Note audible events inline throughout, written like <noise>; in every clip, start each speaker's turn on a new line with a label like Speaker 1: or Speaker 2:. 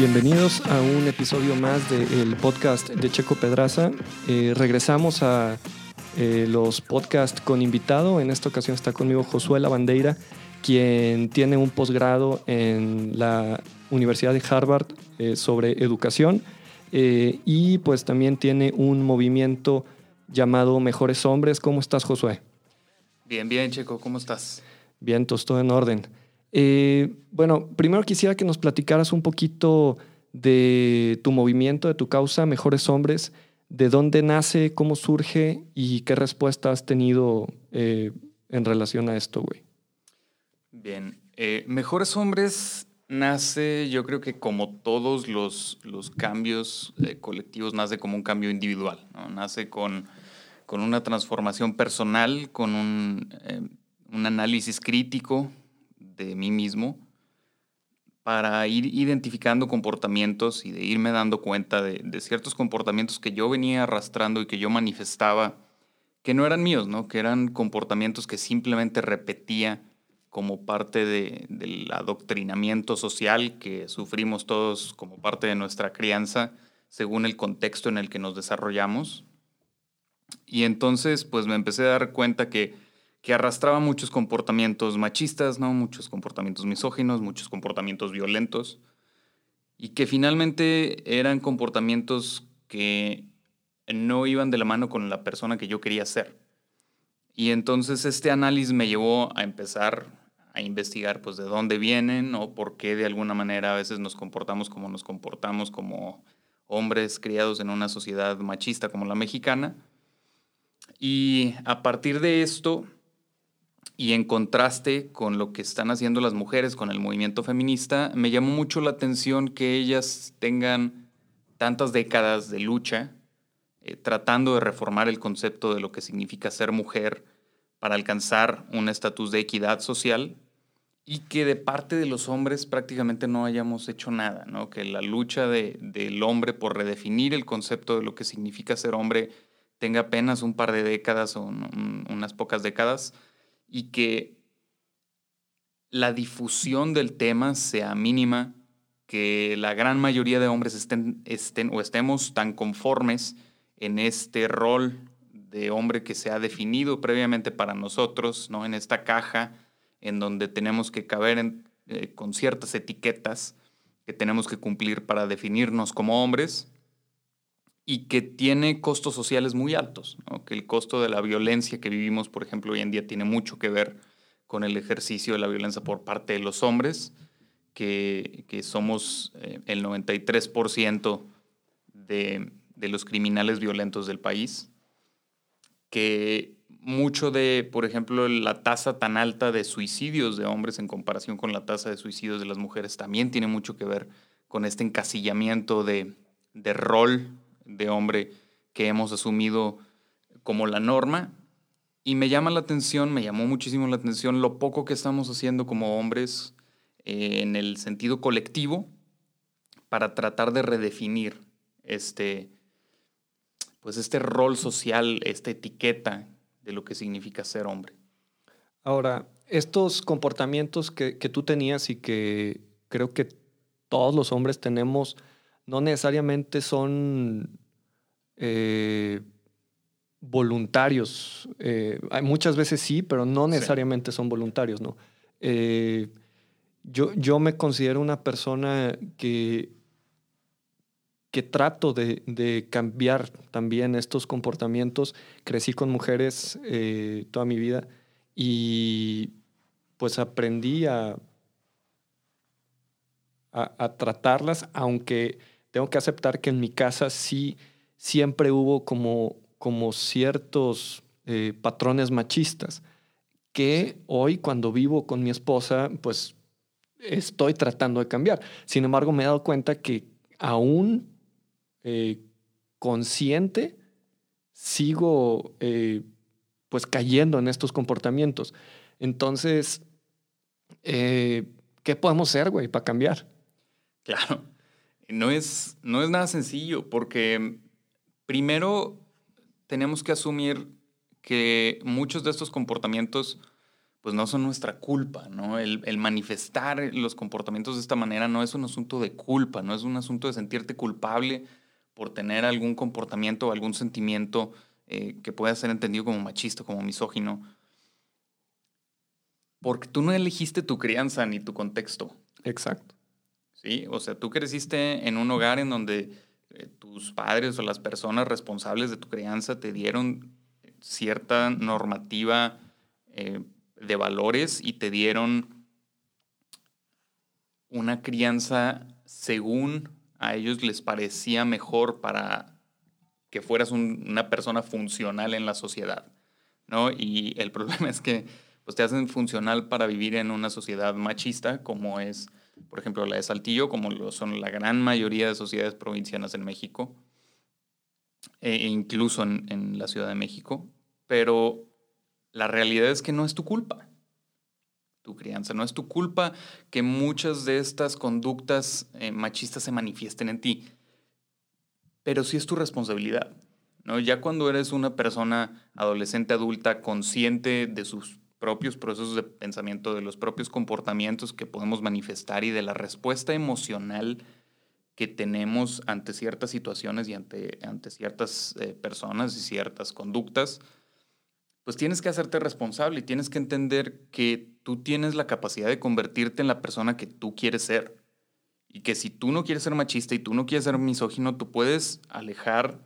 Speaker 1: Bienvenidos a un episodio más del podcast de Checo Pedraza. Eh, regresamos a eh, los podcasts con invitado. En esta ocasión está conmigo Josué Lavandeira, quien tiene un posgrado en la Universidad de Harvard eh, sobre educación y pues también tiene un movimiento llamado Mejores Hombres. ¿Cómo estás, Josué?
Speaker 2: Bien, bien, Checo. ¿Cómo estás?
Speaker 1: Bien, todo en orden. Eh, bueno, primero quisiera que nos platicaras un poquito de tu movimiento, de tu causa, Mejores Hombres, de dónde nace, cómo surge y qué respuesta has tenido eh, en relación a esto, güey.
Speaker 2: Bien, eh, Mejores Hombres nace, yo creo que como todos los, los cambios colectivos, nace como un cambio individual, nace con, con, una transformación personal, con un, un análisis crítico de mí mismo para ir identificando comportamientos y de irme dando cuenta de, ciertos comportamientos que yo venía arrastrando y que yo manifestaba que no eran míos, ¿no? que eran comportamientos que simplemente repetía como parte del adoctrinamiento social que sufrimos todos como parte de nuestra crianza según el contexto en el que nos desarrollamos. Y entonces pues me empecé a dar cuenta que que arrastraba muchos comportamientos machistas, ¿no? muchos comportamientos misóginos, muchos comportamientos violentos, y que finalmente eran comportamientos que no iban de la mano con la persona que yo quería ser. Y entonces este análisis me llevó a empezar a investigar pues de dónde vienen o por qué de alguna manera a veces nos comportamos como nos comportamos como hombres criados en una sociedad machista como la mexicana. Y a partir de esto y en contraste con lo que están haciendo las mujeres con el movimiento feminista, me llamó mucho la atención que ellas tengan tantas décadas de lucha eh, tratando de reformar el concepto de lo que significa ser mujer para alcanzar un estatus de equidad social y que de parte de los hombres prácticamente no hayamos hecho nada, ¿no? que la lucha del hombre por redefinir el concepto de lo que significa ser hombre tenga apenas un par de décadas o unas pocas décadas y que la difusión del tema sea mínima, que la gran mayoría de hombres estén, estén o estemos tan conformes en este rol de hombre que se ha definido previamente para nosotros, ¿no? en esta caja en donde tenemos que caber eh, con ciertas etiquetas que tenemos que cumplir para definirnos como hombres y que tiene costos sociales muy altos, que el costo de la violencia que vivimos, por ejemplo, hoy en día tiene mucho que ver con el ejercicio de la violencia por parte de los hombres, que, que somos eh, el 93% de, de los criminales violentos del país, que mucho de, por ejemplo, la tasa tan alta de suicidios de hombres en comparación con la tasa de suicidios de las mujeres también tiene mucho que ver con este encasillamiento de, de rol de hombre que hemos asumido como la norma. Y me llama la atención, me llamó muchísimo la atención lo poco que estamos haciendo como hombres eh, en el sentido colectivo para tratar de redefinir este, pues este rol social, esta etiqueta de lo que significa ser hombre.
Speaker 1: Ahora, estos comportamientos que, que tú tenías y que creo que todos los hombres tenemos, no necesariamente son eh, voluntarios. Eh, muchas veces sí, pero no necesariamente son voluntarios, ¿no? Eh, yo, yo me considero una persona que, que trato de, cambiar también estos comportamientos. Crecí con mujeres toda mi vida y pues aprendí a, a, tratarlas, aunque tengo que aceptar que en mi casa sí siempre hubo como, como ciertos eh, patrones machistas que hoy cuando vivo con mi esposa, pues estoy tratando de cambiar. Sin embargo, me he dado cuenta que aún eh, consciente sigo eh, pues cayendo en estos comportamientos. Entonces, ¿qué podemos hacer, güey, para cambiar?
Speaker 2: Claro, no es, no es nada sencillo porque Primero, tenemos que asumir que muchos de estos comportamientos pues no son nuestra culpa, ¿no? El, manifestar los comportamientos de esta manera no es un asunto de culpa, no es un asunto de sentirte culpable por tener algún comportamiento o algún sentimiento eh, que pueda ser entendido como machista, como misógino. Porque tú no elegiste tu crianza ni tu contexto.
Speaker 1: Exacto.
Speaker 2: Sí, o sea, tú creciste en un hogar en donde eh, tus padres o las personas responsables de tu crianza te dieron cierta normativa eh, de valores y te dieron una crianza según a ellos les parecía mejor para que fueras una persona funcional en la sociedad, ¿no? Y el <laughs> problema es que pues, te hacen funcional para vivir en una sociedad machista como es, por ejemplo, la de Saltillo, como lo son la gran mayoría de sociedades provincianas en México, e incluso en, la Ciudad de México, pero la realidad es que no es tu culpa tu crianza, no es tu culpa que muchas de estas conductas eh, machistas se manifiesten en ti, pero sí es tu responsabilidad. ¿no? Ya cuando eres una persona adolescente, adulta, consciente de sus propios procesos de pensamiento, de los propios comportamientos que podemos manifestar y de la respuesta emocional que tenemos ante ciertas situaciones y ante, ante ciertas eh, personas y ciertas conductas, pues tienes que hacerte responsable y tienes que entender que tú tienes la capacidad de convertirte en la persona que tú quieres ser. Y que si tú no quieres ser machista y tú no quieres ser misógino, tú puedes alejar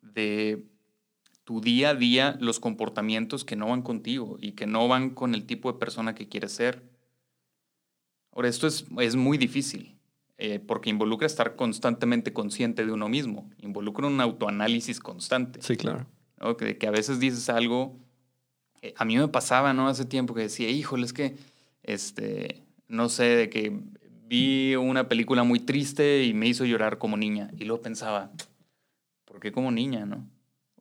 Speaker 2: de tu día a día los comportamientos que no van contigo y que no van con el tipo de persona que quieres ser. Ahora, esto es, es muy difícil, eh, porque involucra estar constantemente consciente de uno mismo, involucra un autoanálisis constante.
Speaker 1: Sí, claro.
Speaker 2: Que, que a veces dices algo eh, a mí me pasaba, ¿no? Hace tiempo que decía, híjole, es que, este, no sé, de que vi una película muy triste y me hizo llorar como niña. Y luego pensaba, ¿por qué como niña, no?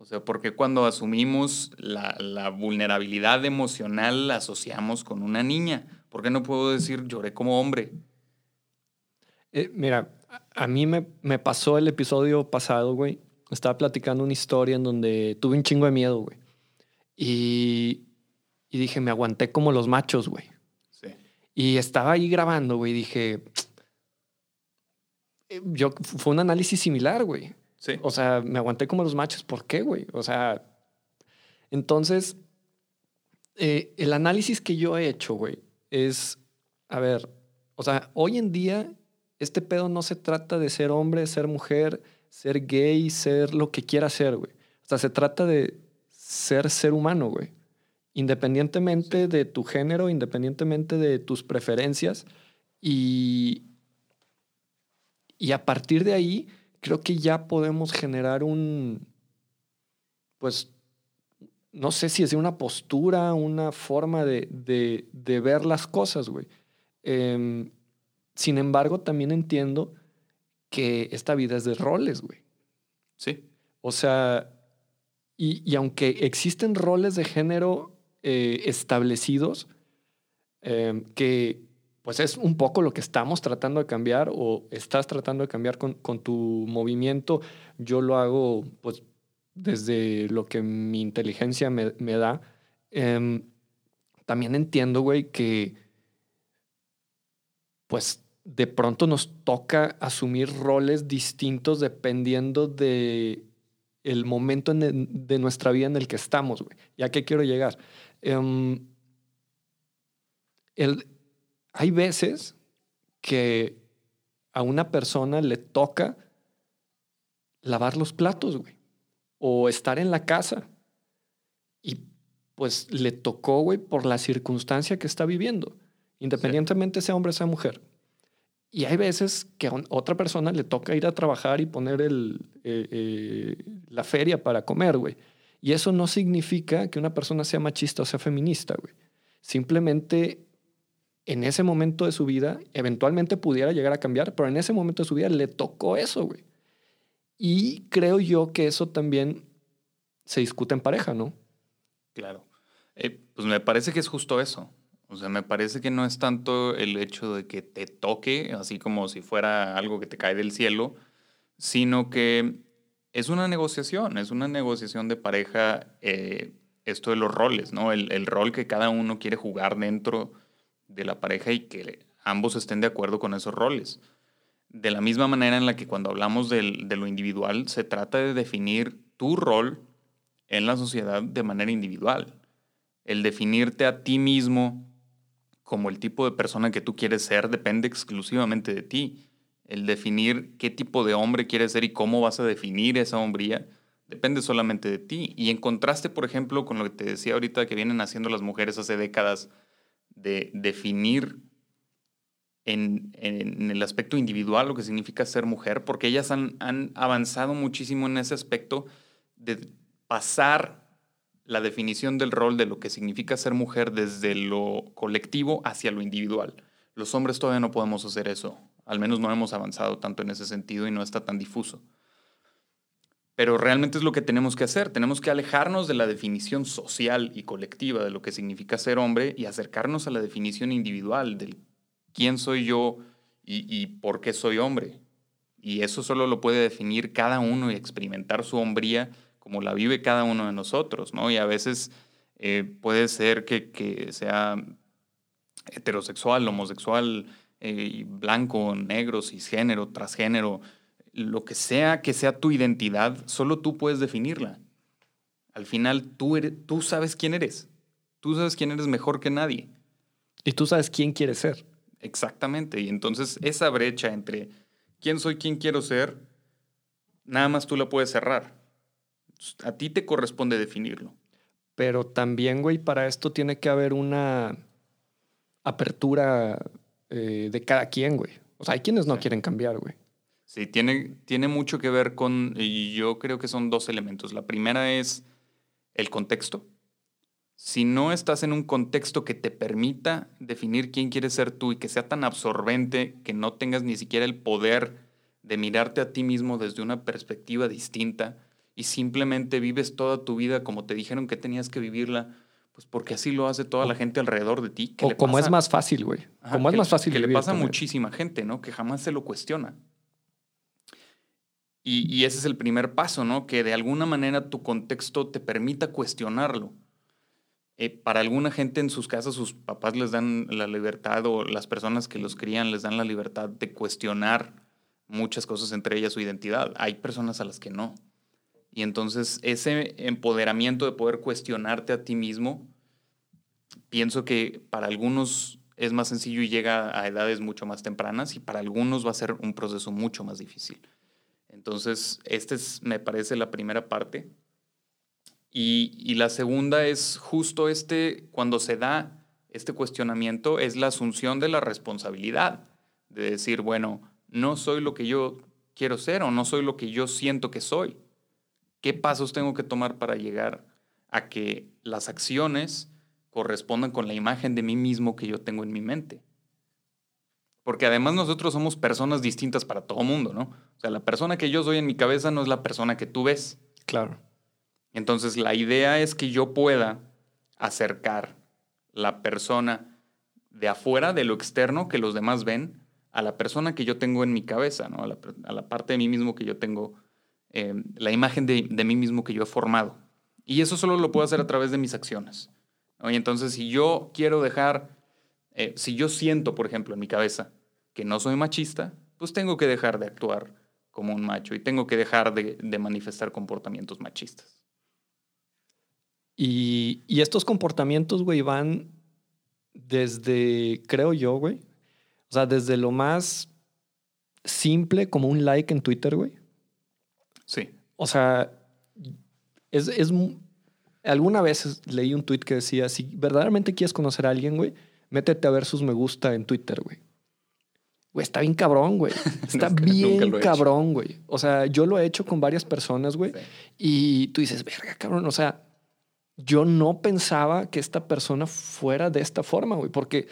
Speaker 2: O sea, ¿por qué cuando asumimos la, la vulnerabilidad emocional la asociamos con una niña? ¿Por qué no puedo decir lloré como hombre?
Speaker 1: Eh, mira, a mí me, me pasó el episodio pasado, güey. Estaba platicando una historia en donde tuve un chingo de miedo, güey. Y, dije, me aguanté como los machos, güey. Sí. Y estaba ahí grabando, güey. Dije, eh, yo, fue un análisis similar, güey. Sí. O sea, me aguanté como los machos. ¿Por qué, güey? O sea, entonces, eh, el análisis que yo he hecho, güey, es, a ver, o sea, hoy en día este pedo no se trata de ser hombre, ser mujer, ser gay, ser lo que quiera ser, güey. O sea, se trata de ser ser humano, güey. Independientemente de tu género, independientemente de tus preferencias. Y, y a partir de ahí, creo que ya podemos generar un, pues, no sé si es una postura, una forma de, de, ver las cosas, güey. Em, sin embargo, también entiendo que esta vida es de roles, güey.
Speaker 2: Sí.
Speaker 1: O sea, y, aunque existen roles de género eh, establecidos, em, que pues es un poco lo que estamos tratando de cambiar o estás tratando de cambiar con, tu movimiento, yo lo hago pues desde lo que mi inteligencia me, da. Em, también entiendo, güey, que pues de pronto nos toca asumir roles distintos dependiendo de el momento de nuestra vida en el que estamos, güey. ¿Ya qué quiero llegar? Em, hay veces que a una persona le toca lavar los platos, güey. O estar en la casa. Y pues le tocó, güey, por la circunstancia que está viviendo. Independientemente sea hombre o sea mujer. Y hay veces que a otra persona le toca ir a trabajar y poner el, eh, eh, la feria para comer, güey. Y eso no significa que una persona sea machista o sea feminista, güey. Simplemente en ese momento de su vida, eventualmente pudiera llegar a cambiar, pero en ese momento de su vida le tocó eso, güey. Y creo yo que eso también se discute en pareja, ¿no?
Speaker 2: Claro. Eh, pues me parece que es justo eso. O sea, me parece que no es tanto el hecho de que te toque, así como si fuera algo que te cae del cielo, sino que es una negociación, es una negociación de pareja eh, esto de los roles, ¿no? El, el, rol que cada uno quiere jugar dentro de la pareja y que ambos estén de acuerdo con esos roles. De la misma manera en la que cuando hablamos del, de lo individual, se trata de definir tu rol en la sociedad de manera individual. El definirte a ti mismo como el tipo de persona que tú quieres ser depende exclusivamente de ti. El definir qué tipo de hombre quieres ser y cómo vas a definir esa hombría depende solamente de ti. Y en contraste, por ejemplo, con lo que te decía ahorita que vienen haciendo las mujeres hace décadas, de definir en, el aspecto individual lo que significa ser mujer, porque ellas han, han avanzado muchísimo en ese aspecto de pasar la definición del rol de lo que significa ser mujer desde lo colectivo hacia lo individual. Los hombres todavía no podemos hacer eso, al menos no hemos avanzado tanto en ese sentido y no está tan difuso. Pero realmente es lo que tenemos que hacer. Tenemos que alejarnos de la definición social y colectiva de lo que significa ser hombre y acercarnos a la definición individual del quién soy yo y, por qué soy hombre. Y eso solo lo puede definir cada uno y experimentar su hombría como la vive cada uno de nosotros, ¿no? Y a veces eh, puede ser que, sea heterosexual, homosexual, eh, blanco, negro, cisgénero, transgénero, lo que sea que sea tu identidad, solo tú puedes definirla. Al final tú, eres, tú sabes quién eres. Tú sabes quién eres mejor que nadie.
Speaker 1: Y tú sabes quién quieres ser.
Speaker 2: Exactamente. Y entonces esa brecha entre quién soy, quién quiero ser, nada más tú la puedes cerrar. A ti te corresponde definirlo.
Speaker 1: Pero también, güey, para esto tiene que haber una apertura eh, de cada quien, güey. O sea, hay quienes no quieren cambiar, güey.
Speaker 2: Sí, tiene, tiene mucho que ver con, y yo creo que son dos elementos. La primera es el contexto. Si no estás en un contexto que te permita definir quién quieres ser tú y que sea tan absorbente que no tengas ni siquiera el poder de mirarte a ti mismo desde una perspectiva distinta y simplemente vives toda tu vida como te dijeron que tenías que vivirla, pues porque así lo hace toda la gente alrededor de ti.
Speaker 1: o como es más fácil, güey. Como es más fácil.
Speaker 2: Que le pasa a muchísima gente, ¿no? Que jamás se lo cuestiona. Y, ese es el primer paso, ¿no? Que de alguna manera tu contexto te permita cuestionarlo. Eh, para alguna gente en sus casas, sus papás les dan la libertad o las personas que los crían les dan la libertad de cuestionar muchas cosas, entre ellas su identidad. Hay personas a las que no. Y entonces ese empoderamiento de poder cuestionarte a ti mismo, pienso que para algunos es más sencillo y llega a edades mucho más tempranas y para algunos va a ser un proceso mucho más difícil. Entonces, esta es, me parece, la primera parte. Y, la segunda es justo este, cuando se da este cuestionamiento, es la asunción de la responsabilidad, de decir, bueno, no soy lo que yo quiero ser o no soy lo que yo siento que soy. ¿Qué pasos tengo que tomar para llegar a que las acciones correspondan con la imagen de mí mismo que yo tengo en mi mente? Porque además nosotros somos personas distintas para todo mundo, ¿no? O sea, la persona que yo soy en mi cabeza no es la persona que tú ves.
Speaker 1: Claro.
Speaker 2: Entonces, la idea es que yo pueda acercar la persona de afuera, de lo externo que los demás ven, a la persona que yo tengo en mi cabeza, ¿no? A la, parte de mí mismo que yo tengo, eh, la imagen de, mí mismo que yo he formado. Y eso solo lo puedo hacer a través de mis acciones. Y entonces, si yo quiero dejar eh, si yo siento, por ejemplo, en mi cabeza que no soy machista, pues tengo que dejar de actuar como un macho y tengo que dejar de, manifestar comportamientos machistas.
Speaker 1: Y, y estos comportamientos, güey, van desde, creo yo, güey, o sea, desde lo más simple como un like en Twitter, güey.
Speaker 2: Sí.
Speaker 1: O sea, es, es, alguna vez leí un tweet que decía, si verdaderamente quieres conocer a alguien, güey, métete a ver sus me gusta en Twitter, güey. Güey, está bien cabrón, güey. <laughs> Está bien cabrón, güey. O sea, yo lo he hecho con varias personas, güey. Y tú dices, verga, cabrón. O sea, yo no pensaba que esta persona fuera de esta forma, güey. Porque,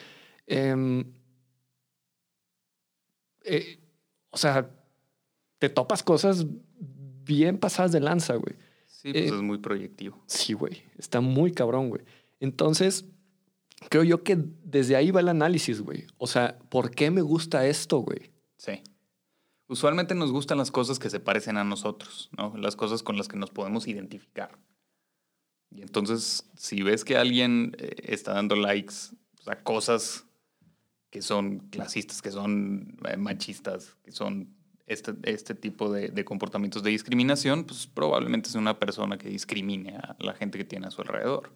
Speaker 1: em, eh, o sea, te topas cosas bien pasadas de lanza, güey.
Speaker 2: Sí, pues eh, es muy proyectivo.
Speaker 1: Sí, güey. Está muy cabrón, güey. Entonces, creo yo que desde ahí va el análisis, güey. O sea, ¿por qué me gusta esto, güey?
Speaker 2: Sí. Usualmente nos gustan las cosas que se parecen a nosotros, ¿no? Las cosas con las que nos podemos identificar. Y entonces, si ves que alguien eh, está dando likes a cosas que son clasistas, que son eh, machistas, que son este, este tipo de, de, comportamientos de discriminación, pues probablemente es una persona que discrimine a la gente que tiene a su alrededor.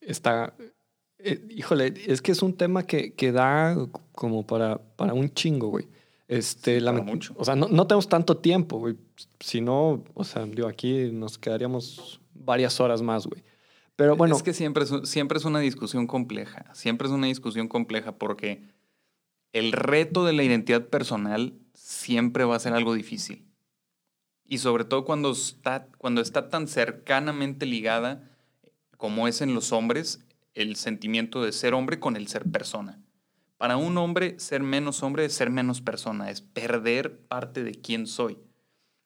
Speaker 1: Está, eh, híjole, es que es un tema que, que da como para, para un chingo, güey. Este, la, mucho. O sea, no, no, tenemos tanto tiempo, güey. Si no, o sea, digo, aquí nos quedaríamos varias horas más, güey. Pero bueno.
Speaker 2: Es que siempre es, siempre es una discusión compleja. Siempre es una discusión compleja porque el reto de la identidad personal siempre va a ser algo difícil. Y sobre todo cuando está, cuando está tan cercanamente ligada como es en los hombres el sentimiento de ser hombre con el ser persona. Para un hombre, ser menos hombre es ser menos persona, es perder parte de quién soy.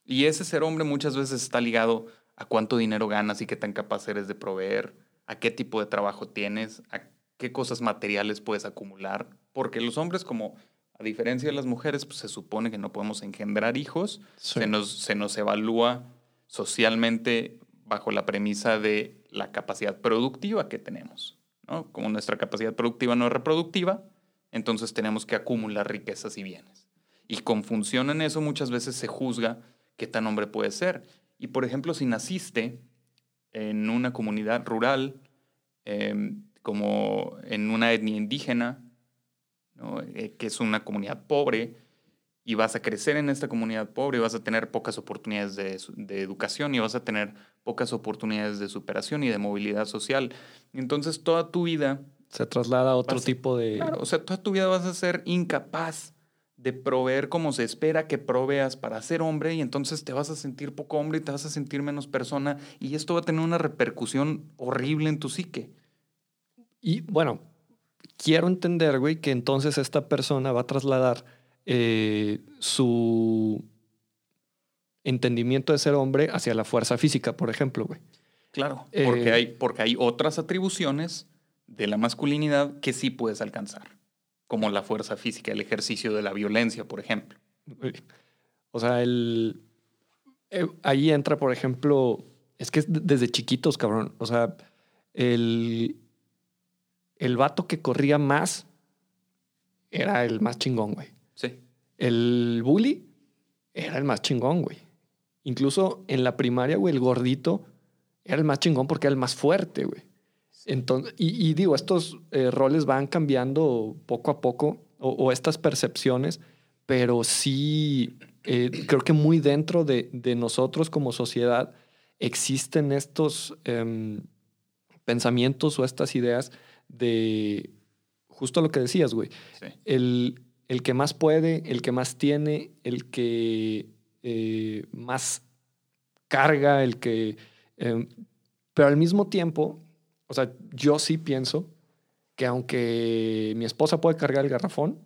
Speaker 2: Y ese ser hombre muchas veces está ligado a cuánto dinero ganas y qué tan capaz eres de proveer, a qué tipo de trabajo tienes, a qué cosas materiales puedes acumular. Porque los hombres, como a diferencia de las mujeres, pues se supone que no podemos engendrar hijos, se, nos, se nos evalúa socialmente bajo la premisa de la capacidad productiva que tenemos. Como nuestra capacidad productiva no es reproductiva, entonces tenemos que acumular riquezas y bienes. Y con función en eso muchas veces se juzga qué tan hombre puede ser. Y por ejemplo, si naciste en una comunidad rural, em, como en una etnia indígena, eh, que es una comunidad pobre, y vas a crecer en esta comunidad pobre, y vas a tener pocas oportunidades de, de, educación y vas a tener pocas oportunidades de superación y de movilidad social. Entonces toda tu vida
Speaker 1: se traslada a otro tipo de...
Speaker 2: Claro, o sea, toda tu vida vas a ser incapaz de proveer como se espera que proveas para ser hombre y entonces te vas a sentir poco hombre y te vas a sentir menos persona y esto va a tener una repercusión horrible en tu psique.
Speaker 1: Y bueno, quiero entender, güey, que entonces esta persona va a trasladar eh, su entendimiento de ser hombre hacia la fuerza física, por ejemplo, güey.
Speaker 2: Claro, porque, eh, hay, porque hay otras atribuciones de la masculinidad que sí puedes alcanzar, como la fuerza física, el ejercicio de la violencia, por ejemplo.
Speaker 1: O sea, el, eh, ahí entra, por ejemplo, es que es desde chiquitos, cabrón. O sea, el, el vato que corría más era el más chingón, güey.
Speaker 2: Sí.
Speaker 1: El bully era el más chingón, güey. Incluso en la primaria, güey, el gordito era el más chingón porque era el más fuerte, güey. Entonces, y, digo, estos eh, roles van cambiando poco a poco, o, estas percepciones, pero sí eh, creo que muy dentro de, nosotros como sociedad existen estos em, pensamientos o estas ideas de justo lo que decías, güey. El, el, que más puede, el que más tiene, el que eh, más carga, el que... Em, pero al mismo tiempo o sea, yo sí pienso que aunque mi esposa puede cargar el garrafón,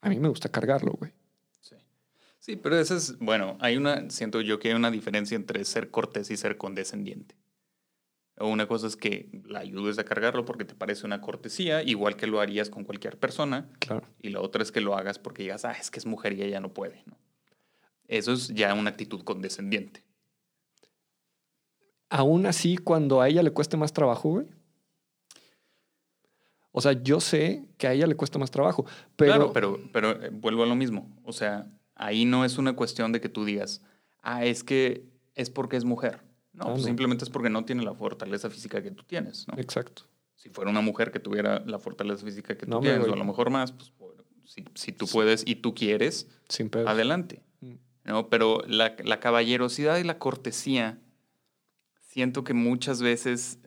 Speaker 1: a mí me gusta cargarlo, güey.
Speaker 2: Sí. Sí, pero eso es, bueno, hay una, siento yo que hay una diferencia entre ser cortés y ser condescendiente. Una cosa es que la ayudes a cargarlo porque te parece una cortesía, igual que lo harías con cualquier persona.
Speaker 1: Claro.
Speaker 2: Y la otra es que lo hagas porque digas, ah, es que es mujer y ella no puede. ¿no? Eso es ya una actitud condescendiente
Speaker 1: aún así cuando a ella le cueste más trabajo, güey. O sea, yo sé que a ella le cuesta más trabajo, pero...
Speaker 2: Claro, pero, pero eh, vuelvo a lo mismo. O sea, ahí no es una cuestión de que tú digas, ah, es que es porque es mujer. No, ah, pues simplemente es porque no tiene la fortaleza física que tú tienes, ¿no?
Speaker 1: Exacto.
Speaker 2: Si fuera una mujer que tuviera la fortaleza física que tú tienes, o a lo mejor más, pues si, tú puedes y tú quieres,
Speaker 1: Sin
Speaker 2: adelante. Mm. ¿no? Pero la, la caballerosidad y la cortesía siento que muchas veces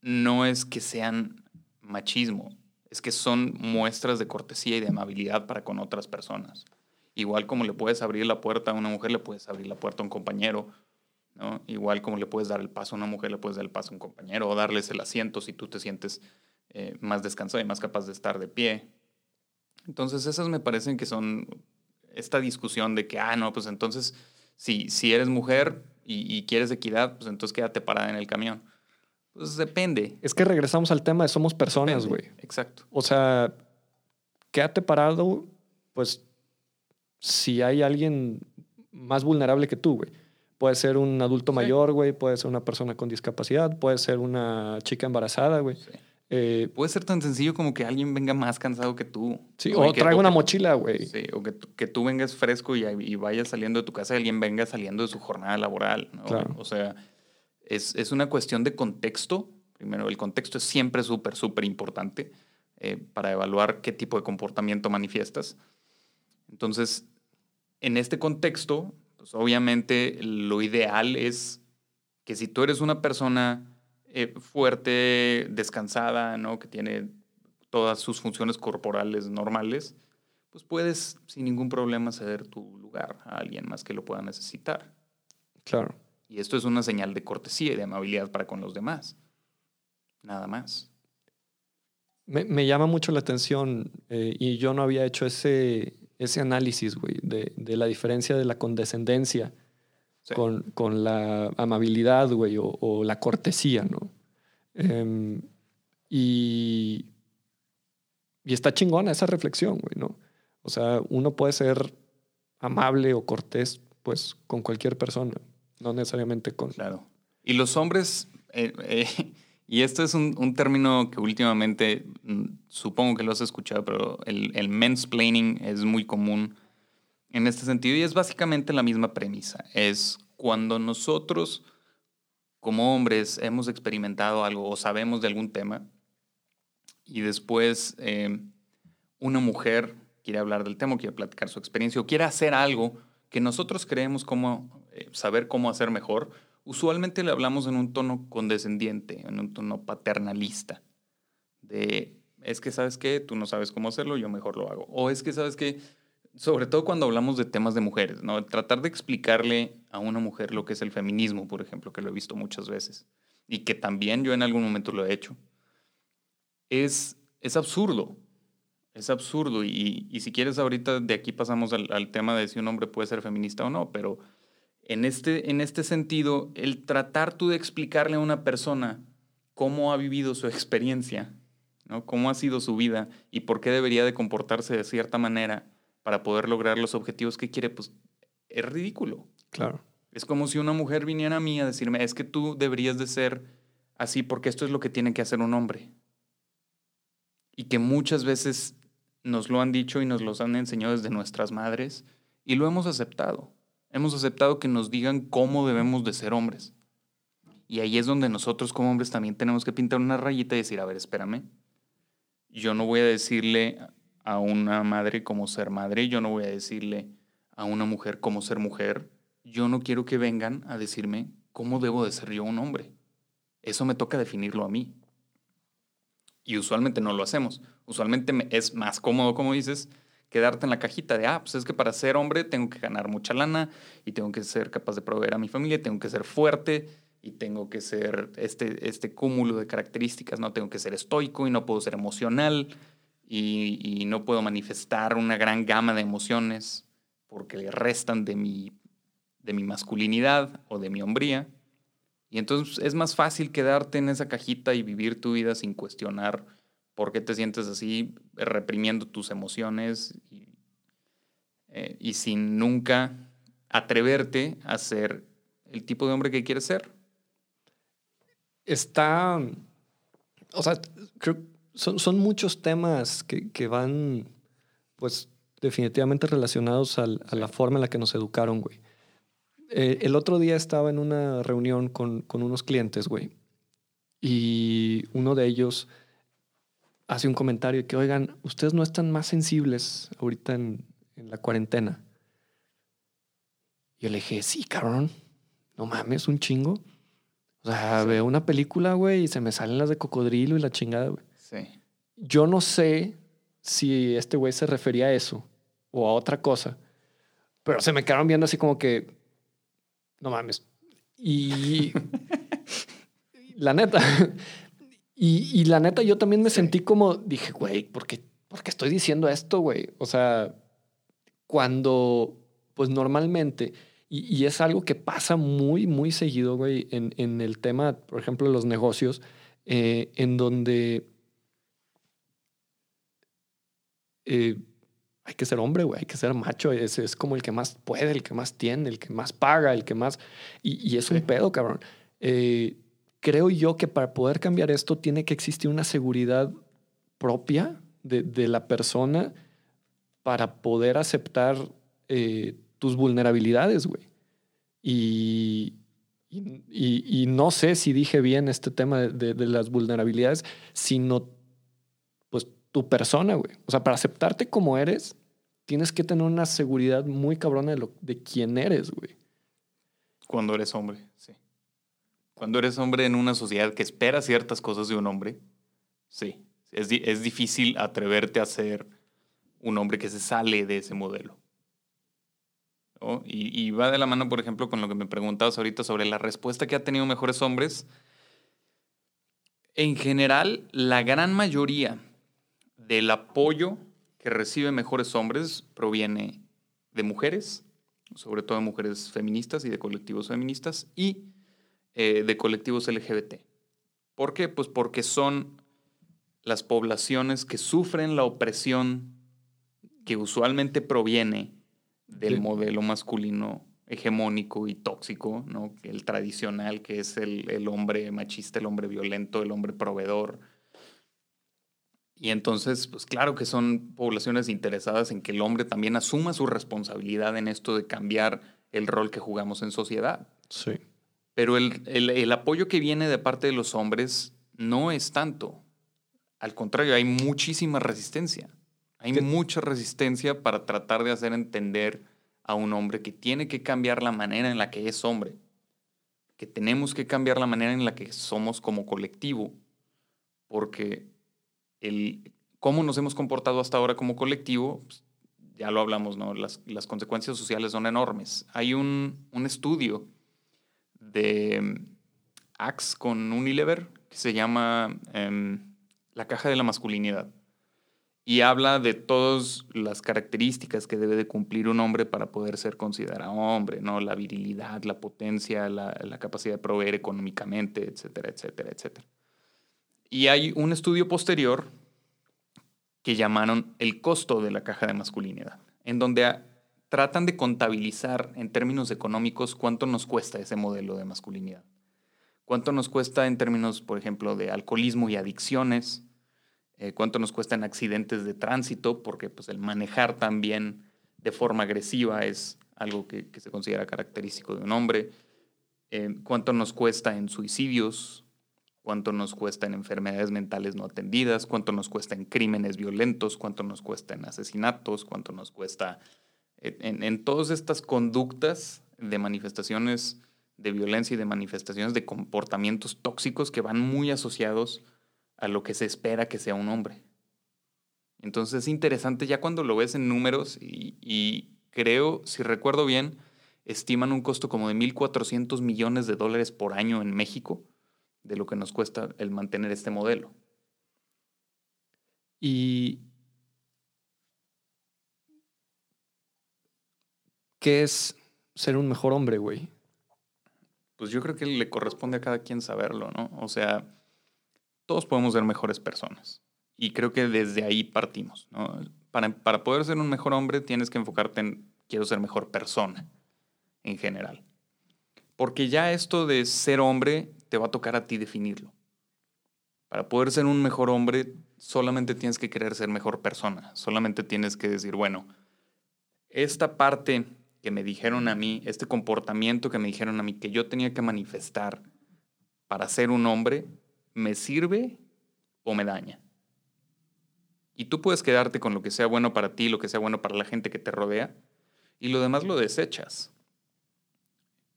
Speaker 2: no es que sean machismo, es que son muestras de cortesía y de amabilidad para con otras personas. Igual como le puedes abrir la puerta a una mujer, le puedes abrir la puerta a un compañero. ¿No? Igual como le puedes dar el paso a una mujer, le puedes dar el paso a un compañero o darles el asiento si tú te sientes eh, más descansado y más capaz de estar de pie. Entonces esas me parecen que son esta discusión de que, ah, no, pues entonces si, si eres mujer, y, quieres equidad, pues entonces quédate parada en el camión. Pues depende.
Speaker 1: Es que regresamos al tema de somos personas, güey.
Speaker 2: Exacto.
Speaker 1: O sea, quédate parado, pues si hay alguien más vulnerable que tú, güey. Puede ser un adulto mayor, güey, puede ser una persona con discapacidad, puede ser una chica embarazada, güey.
Speaker 2: Eh, puede ser tan sencillo como que alguien venga más cansado que tú.
Speaker 1: Sí, o, traiga una mochila, güey.
Speaker 2: Sí, o que, que, tú vengas fresco y, y, vayas saliendo de tu casa y alguien venga saliendo de su jornada laboral. ¿no? Claro. O sea, es, es, una cuestión de contexto. Primero, el contexto es siempre súper, súper importante eh, para evaluar qué tipo de comportamiento manifiestas. Entonces, en este contexto, pues obviamente lo ideal es que si tú eres una persona eh, fuerte, descansada, ¿no? que tiene todas sus funciones corporales normales, pues puedes sin ningún problema ceder tu lugar a alguien más que lo pueda necesitar.
Speaker 1: Claro.
Speaker 2: Y esto es una señal de cortesía y de amabilidad para con los demás. Nada más.
Speaker 1: Me, llama mucho la atención eh, y yo no había hecho ese, ese análisis, güey, de, de, la diferencia de la condescendencia con, con, la amabilidad, güey, o, o, la cortesía, ¿no? Em, y, y está chingona esa reflexión, güey, ¿no? O sea, uno puede ser amable o cortés, pues, con cualquier persona, no necesariamente con...
Speaker 2: Claro. Y los hombres... Eh, eh <laughs> y esto es un, término que últimamente mm, supongo que lo has escuchado, pero el, el mansplaining es muy común en este sentido y es básicamente la misma premisa. Es cuando nosotros como hombres hemos experimentado algo o sabemos de algún tema y después eh, una mujer quiere hablar del tema, quiere platicar su experiencia o quiere hacer algo que nosotros creemos cómo, eh, saber cómo hacer mejor, usualmente le hablamos en un tono condescendiente, en un tono paternalista, de, es que sabes qué, tú no sabes cómo hacerlo, yo mejor lo hago. O es que sabes que, sobre todo cuando hablamos de temas de mujeres, ¿no? Tratar de explicarle a una mujer lo que es el feminismo, por ejemplo, que lo he visto muchas veces, y que también yo en algún momento lo he hecho, es, es absurdo. Es absurdo. Y, si quieres, ahorita de aquí pasamos al tema de si un hombre puede ser feminista o no, pero en este, en este sentido, el tratar tú de explicarle a una persona cómo ha vivido su experiencia, ¿no? cómo ha sido su vida y por qué debería de comportarse de cierta manera para poder lograr los objetivos que quiere, pues es ridículo.
Speaker 1: Claro.
Speaker 2: Es como si una mujer viniera a mí a decirme, es que tú deberías de ser así porque esto es lo que tiene que hacer un hombre. Y que muchas veces nos lo han dicho y nos los han enseñado desde nuestras madres y lo hemos aceptado. Hemos aceptado que nos digan cómo debemos de ser hombres. Y ahí es donde nosotros como hombres también tenemos que pintar una rayita y decir, a ver, espérame. Yo no voy a decirle a una madre cómo ser madre, yo no voy a decirle a una mujer cómo ser mujer. Yo no quiero que vengan a decirme cómo debo de ser yo un hombre. Eso me toca definirlo a mí. Y usualmente no lo hacemos. Usualmente es más cómodo, como dices, quedarte en la cajita de, ah, pues es que para ser hombre tengo que ganar mucha lana y tengo que ser capaz de proveer a mi familia, tengo que ser fuerte y tengo que ser este, este cúmulo de características, no tengo que ser estoico y no puedo ser emocional y, no puedo manifestar una gran gama de emociones porque le restan de mi, de mi masculinidad o de mi hombría. Y entonces es más fácil quedarte en esa cajita y vivir tu vida sin cuestionar por qué te sientes así, reprimiendo tus emociones eh, y, sin nunca atreverte a ser el tipo de hombre que quieres ser.
Speaker 1: Está, o sea, son, son muchos temas que, que, van, pues, definitivamente relacionados a la forma en la que nos educaron, güey. Eh, el otro día estaba en una reunión con, con unos clientes, güey, y uno de ellos hace un comentario que, oigan, ustedes no están más sensibles ahorita en, la cuarentena. Yo le dije, sí, cabrón, no mames, un chingo. O sea, veo una película, güey, y se me salen las de cocodrilo y la chingada, güey.
Speaker 2: Sí.
Speaker 1: Yo no sé si este güey se refería a eso o a otra cosa, pero se me quedaron viendo así como que, no mames. Y <laughs> la neta, y, la neta, yo también me sentí como, dije, güey, ¿por qué, estoy diciendo esto, güey? O sea, cuando, pues normalmente, y, es algo que pasa muy, muy seguido, güey, en, el tema, por ejemplo, de los negocios, eh, en donde... Eh, hay que ser hombre, güey, hay que ser macho, es, es, como el que más puede, el que más tiene, el que más paga, el que más... Y, y es un pedo, cabrón. Eh, creo yo que para poder cambiar esto tiene que existir una seguridad propia de, de la persona para poder aceptar eh, tus vulnerabilidades, güey. Y, y, no sé si dije bien este tema de, de, las vulnerabilidades, sino pues tu persona, güey. O sea, para aceptarte como eres, tienes que tener una seguridad muy cabrona de, lo, de quién eres, güey.
Speaker 2: Cuando eres hombre, sí. Cuando eres hombre en una sociedad que espera ciertas cosas de un hombre, sí. Es, es difícil atreverte a ser un hombre que se sale de ese modelo. Y, va de la mano, por ejemplo, con lo que me preguntabas ahorita sobre la respuesta que ha tenido mejores hombres. En general, la gran mayoría del apoyo que recibe mejores hombres proviene de mujeres, sobre todo de mujeres feministas y de colectivos feministas, y eh, de colectivos LGBT. ¿Por qué? Pues porque son las poblaciones que sufren la opresión que usualmente proviene del modelo masculino hegemónico y tóxico, ¿no? El tradicional, que es el, el, hombre machista, el hombre violento, el hombre proveedor. Y entonces, pues claro que son poblaciones interesadas en que el hombre también asuma su responsabilidad en esto de cambiar el rol que jugamos en sociedad.
Speaker 1: Sí.
Speaker 2: Pero el, el, el apoyo que viene de parte de los hombres no es tanto. Al contrario, hay muchísima resistencia. Hay mucha resistencia para tratar de hacer entender a un hombre que tiene que cambiar la manera en la que es hombre, que tenemos que cambiar la manera en la que somos como colectivo, porque el cómo nos hemos comportado hasta ahora como colectivo, pues, ya lo hablamos, ¿no? Las, las, consecuencias sociales son enormes. Hay un, un estudio de mm, Axe con Unilever que se llama eh, La caja de la masculinidad y habla de todas las características que debe de cumplir un hombre para poder ser considerado hombre, ¿no? La virilidad, la potencia, la, la, capacidad de proveer económicamente, etcétera, etcétera, etcétera. Y hay un estudio posterior que llamaron el costo de la caja de masculinidad, en donde tratan de contabilizar en términos económicos cuánto nos cuesta ese modelo de masculinidad. Cuánto nos cuesta en términos, por ejemplo, de alcoholismo y adicciones, eh, cuánto nos cuesta en accidentes de tránsito, porque pues, el manejar también de forma agresiva es algo que, se considera característico de un hombre, eh, cuánto nos cuesta en suicidios, cuánto nos cuesta en enfermedades mentales no atendidas, cuánto nos cuesta en crímenes violentos, cuánto nos cuesta en asesinatos, cuánto nos cuesta en, en todas estas conductas de manifestaciones de violencia y de manifestaciones de comportamientos tóxicos que van muy asociados a lo que se espera que sea un hombre. Entonces es interesante ya cuando lo ves en números y, creo, si recuerdo bien, estiman un costo como de 1.400 millones de dólares por año en México de lo que nos cuesta el mantener este modelo.
Speaker 1: Y ¿qué es ser un mejor hombre, güey?
Speaker 2: Pues yo creo que le corresponde a cada quien saberlo, ¿no? O sea, todos podemos ser mejores personas. Y creo que desde ahí partimos. Para, para poder ser un mejor hombre tienes que enfocarte en quiero ser mejor persona en general. Porque ya esto de ser hombre te va a tocar a ti definirlo. Para poder ser un mejor hombre solamente tienes que querer ser mejor persona. Solamente tienes que decir, bueno, esta parte que me dijeron a mí, este comportamiento que me dijeron a mí que yo tenía que manifestar para ser un hombre, ¿me sirve o me daña? Y tú puedes quedarte con lo que sea bueno para ti, lo que sea bueno para la gente que te rodea, y lo demás lo desechas.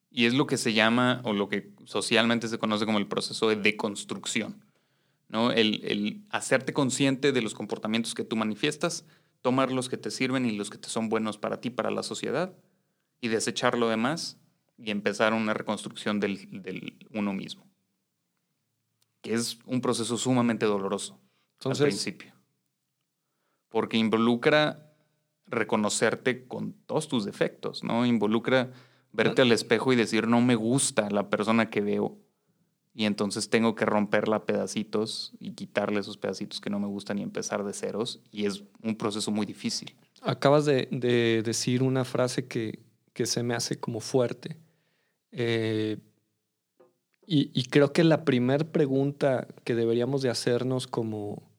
Speaker 2: Y es lo que se llama, o lo que socialmente se conoce como el proceso de deconstrucción. ¿no? El, el hacerte consciente de los comportamientos que tú manifiestas, tomar los que te sirven y los que te son buenos para ti, para la sociedad, y desechar lo demás y empezar una reconstrucción del, del uno mismo que es un proceso sumamente doloroso Entonces, al principio. Porque involucra reconocerte con todos tus defectos, ¿no? Involucra verte al espejo y decir, no me gusta la persona que veo. Y entonces tengo que romperla a pedacitos y quitarle esos pedacitos que no me gustan y empezar de ceros. Y es un proceso muy difícil.
Speaker 1: Acabas de, de decir una frase que, que, se me hace como fuerte. Eh, y, y, creo que la primera pregunta que deberíamos de hacernos como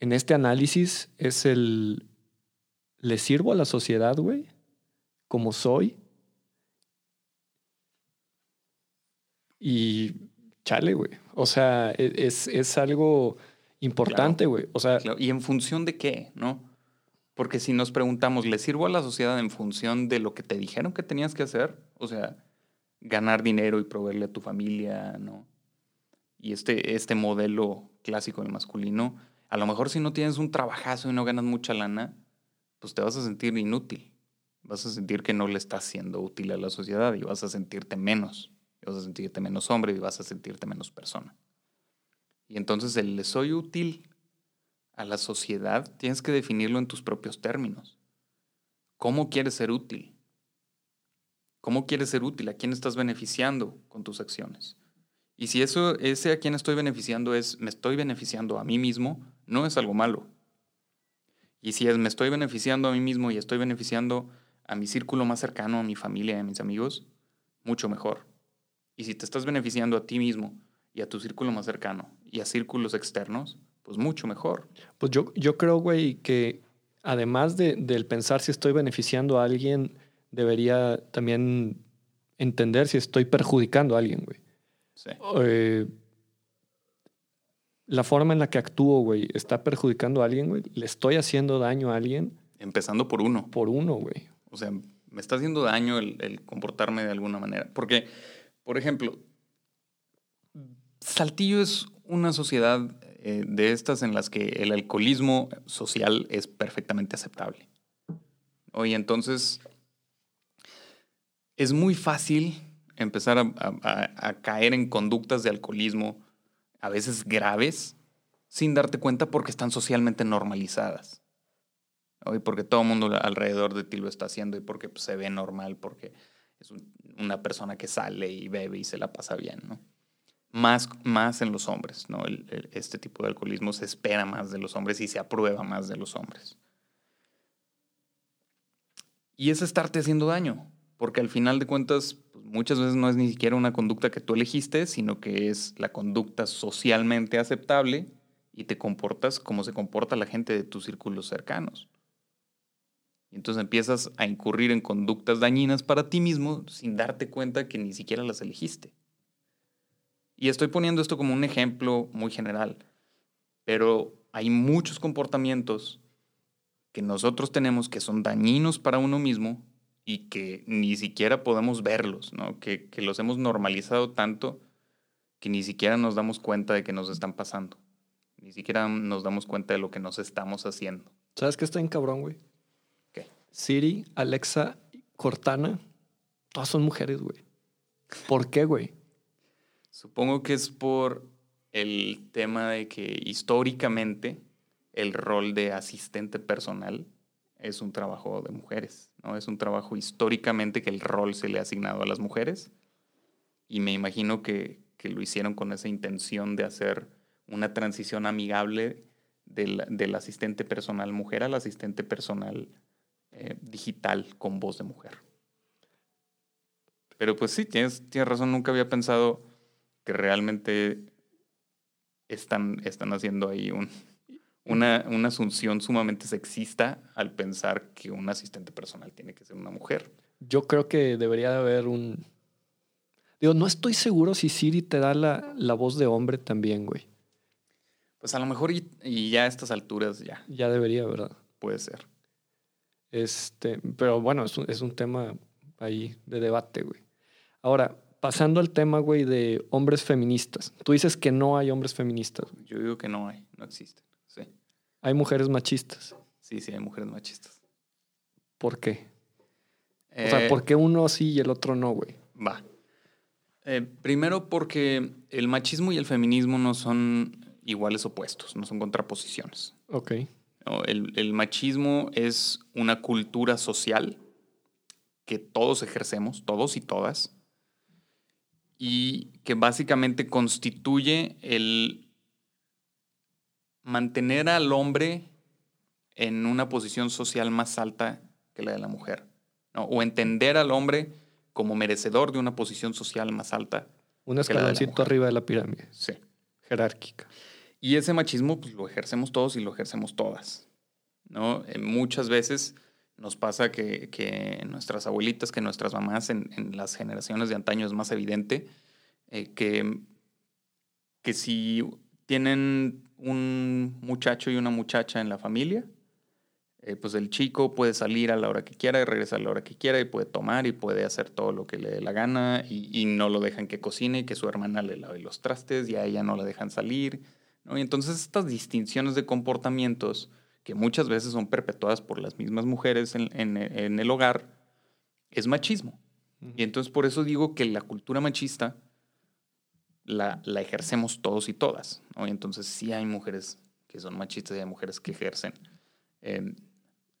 Speaker 1: en este análisis es el, ¿le sirvo a la sociedad, güey? Como soy. Y chale, güey. O sea, e, es, es algo importante, güey. o sea,
Speaker 2: ¿Y en función de qué, no? Porque si nos preguntamos, ¿le sirvo a la sociedad en función de lo que te dijeron que tenías que hacer? O sea, ganar dinero y proveerle a tu familia, ¿no? Y este, este modelo clásico del masculino, a lo mejor si no tienes un trabajazo y no ganas mucha lana, pues te vas a sentir inútil. Vas a sentir que no le estás siendo útil a la sociedad y vas a sentirte menos. Y vas a sentirte menos hombre y vas a sentirte menos persona. Y entonces el le soy útil a la sociedad tienes que definirlo en tus propios términos. ¿Cómo quieres ser útil? ¿Cómo quieres ser útil? ¿A quién estás beneficiando con tus acciones? Y si eso, ese a quién estoy beneficiando es me estoy beneficiando a mí mismo, no es algo malo. Y si es me estoy beneficiando a mí mismo y estoy beneficiando a mi círculo más cercano, a mi familia, a mis amigos, mucho mejor. Y si te estás beneficiando a ti mismo y a tu círculo más cercano y a círculos externos, pues mucho mejor.
Speaker 1: Pues yo, yo creo, güey, que además de, del pensar si estoy beneficiando a alguien, debería también entender si estoy perjudicando a alguien, güey.
Speaker 2: Sí.
Speaker 1: Eh, la forma en la que actúo, güey, está perjudicando a alguien, güey. Le estoy haciendo daño a alguien.
Speaker 2: Empezando por uno.
Speaker 1: Por uno, güey.
Speaker 2: O sea, me está haciendo daño el, el comportarme de alguna manera. Porque, por ejemplo, Saltillo es una sociedad eh, de estas en las que el alcoholismo social es perfectamente aceptable. Oye, entonces es muy fácil empezar a, caer en conductas de alcoholismo, a veces graves, sin darte cuenta porque están socialmente normalizadas. Oye, porque todo el mundo alrededor de ti lo está haciendo y porque pues, se ve normal, porque es una persona que sale y bebe y se la pasa bien, ¿no? Más, más en los hombres, ¿no? este tipo de alcoholismo se espera más de los hombres y se aprueba más de los hombres. Y es estarte haciendo daño, porque al final de cuentas pues, muchas veces no es ni siquiera una conducta que tú elegiste, sino que es la conducta socialmente aceptable y te comportas como se comporta la gente de tus círculos cercanos. Y entonces empiezas a incurrir en conductas dañinas para ti mismo sin darte cuenta que ni siquiera las elegiste. Y estoy poniendo esto como un ejemplo muy general, pero hay muchos comportamientos que nosotros tenemos que son dañinos para uno mismo y que ni siquiera podemos verlos, ¿no? que, que los hemos normalizado tanto que ni siquiera nos damos cuenta de que nos están pasando. Ni siquiera nos damos cuenta de lo que nos estamos haciendo.
Speaker 1: ¿Sabes qué está en cabrón, güey?
Speaker 2: ¿Qué?
Speaker 1: Siri, Alexa, Cortana, todas son mujeres, güey. ¿Por qué, güey?
Speaker 2: Supongo que es por el tema de que históricamente el rol de asistente personal es un trabajo de mujeres, ¿no? Es un trabajo históricamente que el rol se le ha asignado a las mujeres y me imagino que, lo hicieron con esa intención de hacer una transición amigable del, del asistente personal mujer al asistente personal eh, digital con voz de mujer. Pero pues sí, tienes, tienes razón, nunca había pensado que realmente están, están haciendo ahí un, una, una, asunción sumamente sexista al pensar que un asistente personal tiene que ser una mujer.
Speaker 1: Yo creo que debería de haber un... Digo, no estoy seguro si Siri te da la, la voz de hombre también, güey.
Speaker 2: Pues a lo mejor y, y, ya a estas alturas ya.
Speaker 1: Ya debería, ¿verdad?
Speaker 2: Puede ser.
Speaker 1: Este, pero bueno, es un, es un tema ahí de debate, güey. Ahora, pasando al tema, güey, de hombres feministas. Tú dices que no hay hombres feministas.
Speaker 2: Yo digo que no hay, no existen. Sí.
Speaker 1: Hay mujeres machistas.
Speaker 2: Sí, sí, hay mujeres machistas.
Speaker 1: ¿Por qué? o sea, ¿por qué uno sí y el otro no, güey?
Speaker 2: Va. Eh, primero porque el machismo y el feminismo no son iguales opuestos, no son contraposiciones.
Speaker 1: Ok.
Speaker 2: el, el machismo es una cultura social que todos ejercemos, todos y todas, y que básicamente constituye el mantener al hombre en una posición social más alta que la de la mujer. ¿no? O entender al hombre como merecedor de una posición social más alta.
Speaker 1: Un escaloncito arriba de la pirámide.
Speaker 2: Sí.
Speaker 1: Jerárquica.
Speaker 2: Y ese machismo pues, lo ejercemos todos y lo ejercemos todas. ¿no? Eh, muchas veces nos pasa que, que, nuestras abuelitas, que nuestras mamás en, las generaciones de antaño es más evidente eh, que, que si tienen un muchacho y una muchacha en la familia, eh, pues el chico puede salir a la hora que quiera y regresar a la hora que quiera y puede tomar y puede hacer todo lo que le dé la gana y, no lo dejan que cocine y que su hermana le lave los trastes y a ella no la dejan salir. Y entonces estas distinciones de comportamientos que muchas veces son perpetuadas por las mismas mujeres en, en, en el hogar, es machismo. Uh -huh. Y entonces por eso digo que la cultura machista la, la ejercemos todos y todas. ¿no? Y entonces sí hay mujeres que son machistas y hay mujeres que ejercen. Eh,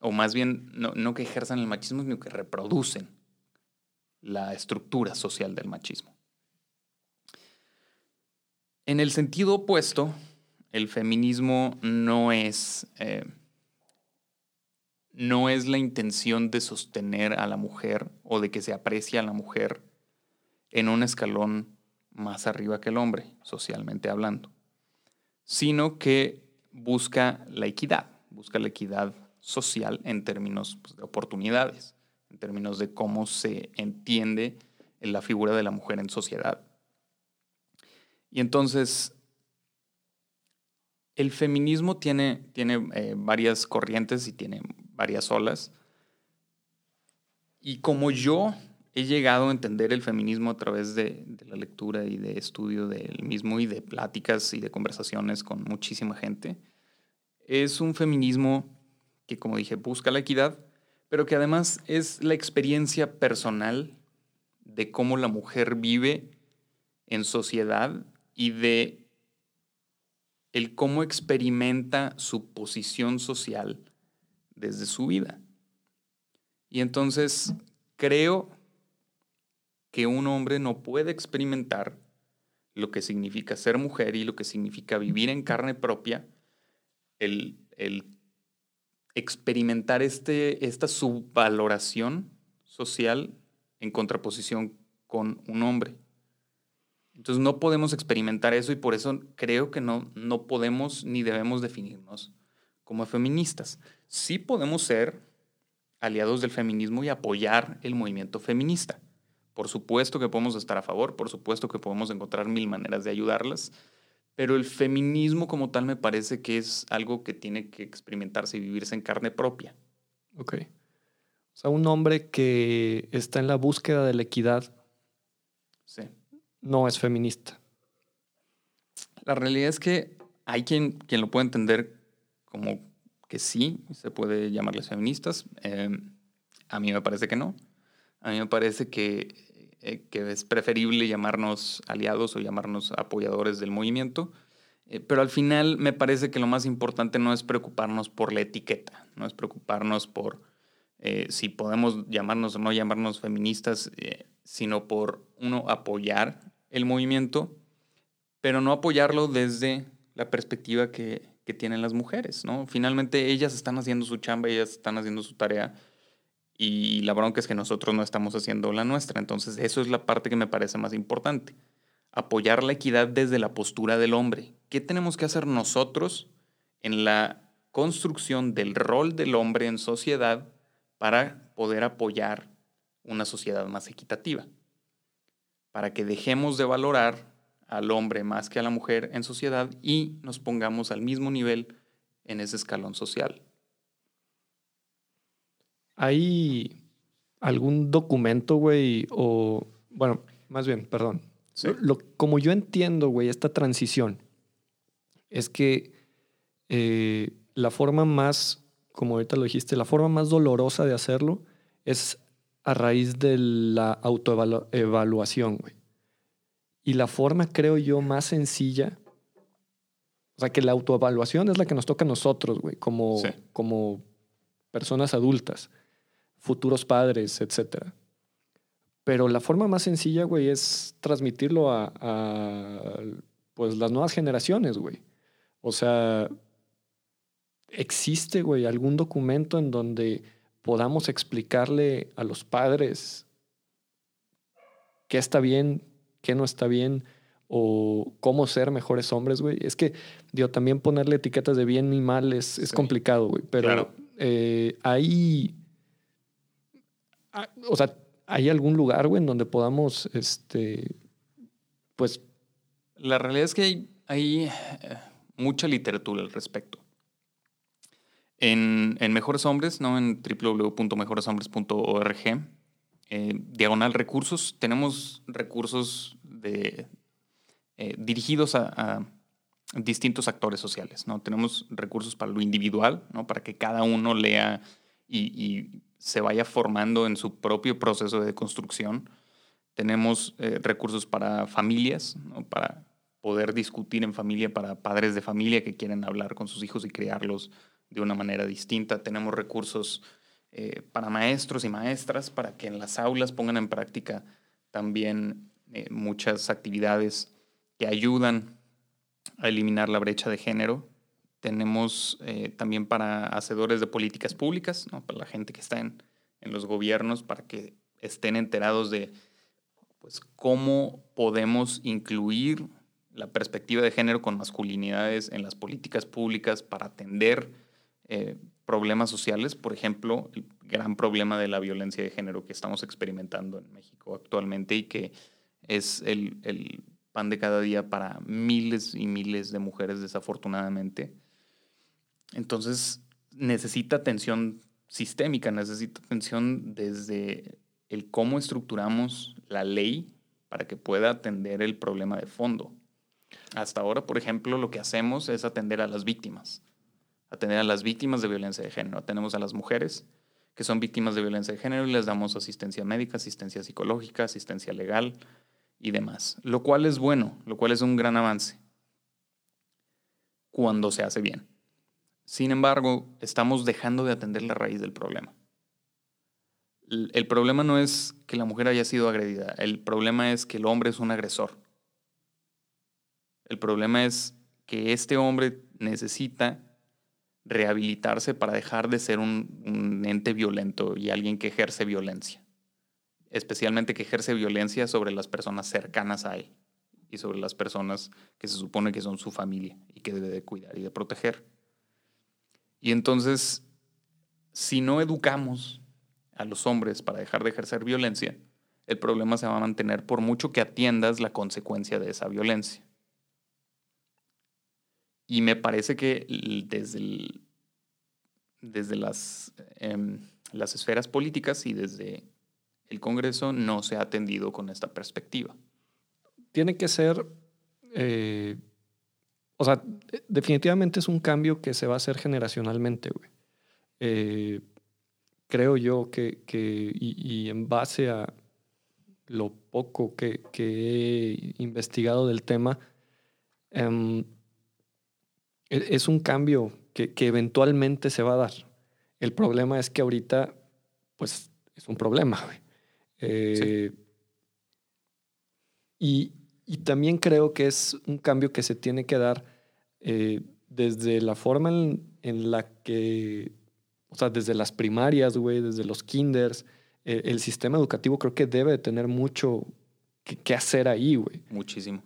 Speaker 2: o más bien, no, no que ejerzan el machismo, sino que reproducen la estructura social del machismo. En el sentido opuesto, el feminismo no es, eh, no es la intención de sostener a la mujer o de que se aprecie a la mujer en un escalón más arriba que el hombre, socialmente hablando, sino que busca la equidad, busca la equidad social en términos pues, de oportunidades, en términos de cómo se entiende la figura de la mujer en sociedad. Y entonces, el feminismo tiene, tiene eh, varias corrientes y tiene varias olas. Y como yo he llegado a entender el feminismo a través de, la lectura y de estudio del mismo y de pláticas y de conversaciones con muchísima gente, es un feminismo que, como dije, busca la equidad, pero que además es la experiencia personal de cómo la mujer vive en sociedad y de el cómo experimenta su posición social desde su vida. Y entonces creo que un hombre no puede experimentar lo que significa ser mujer y lo que significa vivir en carne propia, el, el experimentar este, esta subvaloración social en contraposición con un hombre. Entonces no podemos experimentar eso y por eso creo que no, no podemos ni debemos definirnos como feministas. Sí podemos ser aliados del feminismo y apoyar el movimiento feminista. Por supuesto que podemos estar a favor, por supuesto que podemos encontrar mil maneras de ayudarlas, pero el feminismo como tal me parece que es algo que tiene que experimentarse y vivirse en carne propia.
Speaker 1: Ok. O sea, un hombre que está en la búsqueda de la equidad
Speaker 2: sí.
Speaker 1: no es feminista.
Speaker 2: La realidad es que hay quien, quien lo puede entender como que sí, se puede llamarles feministas. Eh, a mí me parece que no. A mí me parece que eh, que es preferible llamarnos aliados o llamarnos apoyadores del movimiento. Eh, pero al final me parece que lo más importante no es preocuparnos por la etiqueta, no es preocuparnos por eh, si podemos llamarnos o no llamarnos feministas, eh, sino por, uno, apoyar el movimiento, pero no apoyarlo desde la perspectiva que, que tienen las mujeres. ¿no? Finalmente ellas están haciendo su chamba, ellas están haciendo su tarea y la bronca es que nosotros no estamos haciendo la nuestra. Entonces, eso es la parte que me parece más importante. Apoyar la equidad desde la postura del hombre. ¿Qué tenemos que hacer nosotros en la construcción del rol del hombre en sociedad para poder apoyar una sociedad más equitativa? Para que dejemos de valorar al hombre más que a la mujer en sociedad y nos pongamos al mismo nivel en ese escalón social.
Speaker 1: ¿Hay algún documento, güey? O, bueno, más bien, perdón. Sí. Lo, como yo entiendo, güey, esta transición es que eh, la forma más, como ahorita lo dijiste, la forma más dolorosa de hacerlo es a raíz de la autoevaluación, güey. Y la forma, creo yo, más sencilla, o sea, que la autoevaluación es la que nos toca a nosotros, güey, como, sí. como personas adultas futuros padres, etc. Pero la forma más sencilla, güey, es transmitirlo a, a, pues, las nuevas generaciones, güey. O sea, ¿existe, güey, algún documento en donde podamos explicarle a los padres qué está bien, qué no está bien? o cómo ser mejores hombres, güey. Es que, digo, también ponerle etiquetas de bien y mal es, es complicado, güey. Pero eh, ahí, ah, o sea, ¿hay algún lugar, güey, en donde podamos, este, pues...
Speaker 2: La realidad es que hay, hay eh, mucha literatura al respecto. En, en, Mejores Hombres, ¿no? En www.mejoreshombres.org, eh, diagonal recursos, tenemos recursos de, eh, dirigidos a, distintos actores sociales. ¿no? Tenemos recursos para lo individual, ¿no? para que cada uno lea y, se vaya formando en su propio proceso de construcción. Tenemos eh, recursos para familias, ¿no? para poder discutir en familia, para padres de familia que quieren hablar con sus hijos y criarlos de una manera distinta. Tenemos recursos eh, para maestros y maestras, para que en las aulas pongan en práctica también muchas actividades que ayudan a eliminar la brecha de género. Tenemos eh, también para hacedores de políticas públicas, para la gente que está en, los gobiernos, para que estén enterados de pues, cómo podemos incluir la perspectiva de género con masculinidades en las políticas públicas para atender eh, problemas sociales, por ejemplo, el gran problema de la violencia de género que estamos experimentando en México actualmente y que es el de cada día para miles y miles de mujeres, desafortunadamente. Entonces, necesita atención sistémica, necesita atención desde el cómo estructuramos la ley para que pueda atender el problema de fondo. Hasta ahora, por ejemplo, lo que hacemos es atender a las víctimas, atender a las víctimas de violencia de género. Tenemos a las mujeres que son víctimas de violencia de género y les damos asistencia médica, asistencia psicológica, asistencia legal, y demás, lo cual es bueno, lo cual es un gran avance cuando se hace bien. Sin embargo, estamos dejando de atender la raíz del problema. El problema no es que la mujer haya sido agredida, el problema es que el hombre es un agresor. El problema es que este hombre necesita rehabilitarse para dejar de ser un, ente violento y alguien que ejerce violencia especialmente que ejerce violencia sobre las personas cercanas a él y sobre las personas que se supone que son su familia y que debe de cuidar y de proteger. Y entonces, si no educamos a los hombres para dejar de ejercer violencia, el problema se va a mantener por mucho que atiendas la consecuencia de esa violencia. Y me parece que desde, desde las, em, las esferas políticas y desde el Congreso no se ha atendido con esta perspectiva.
Speaker 1: Tiene que ser, eh, o sea, definitivamente es un cambio que se va a hacer generacionalmente, güey. Eh, creo yo que, y, en base a lo poco que, he investigado del tema, em, es un cambio que, que eventualmente se va a dar. El problema es que ahorita, pues, es un problema. Eh, y, también creo que es un cambio que se tiene que dar eh, desde la forma en, la que, o sea, desde las primarias, güey, desde los kinders, eh, el sistema educativo creo que debe tener mucho que, hacer ahí, güey.
Speaker 2: Muchísimo.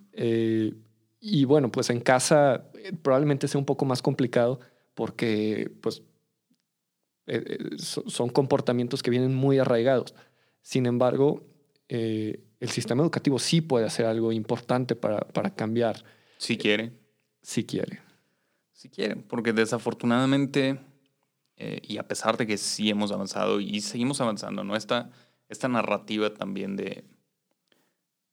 Speaker 1: Y bueno, pues en casa probablemente sea un poco más complicado porque, pues, son comportamientos que vienen muy arraigados. Sin embargo, eh, el sistema educativo sí puede hacer algo importante para, cambiar.
Speaker 2: Si quiere.
Speaker 1: Si quiere.
Speaker 2: Si quiere, porque desafortunadamente, eh, y a pesar de que sí hemos avanzado y seguimos avanzando, ¿no? Esta, esta narrativa también de,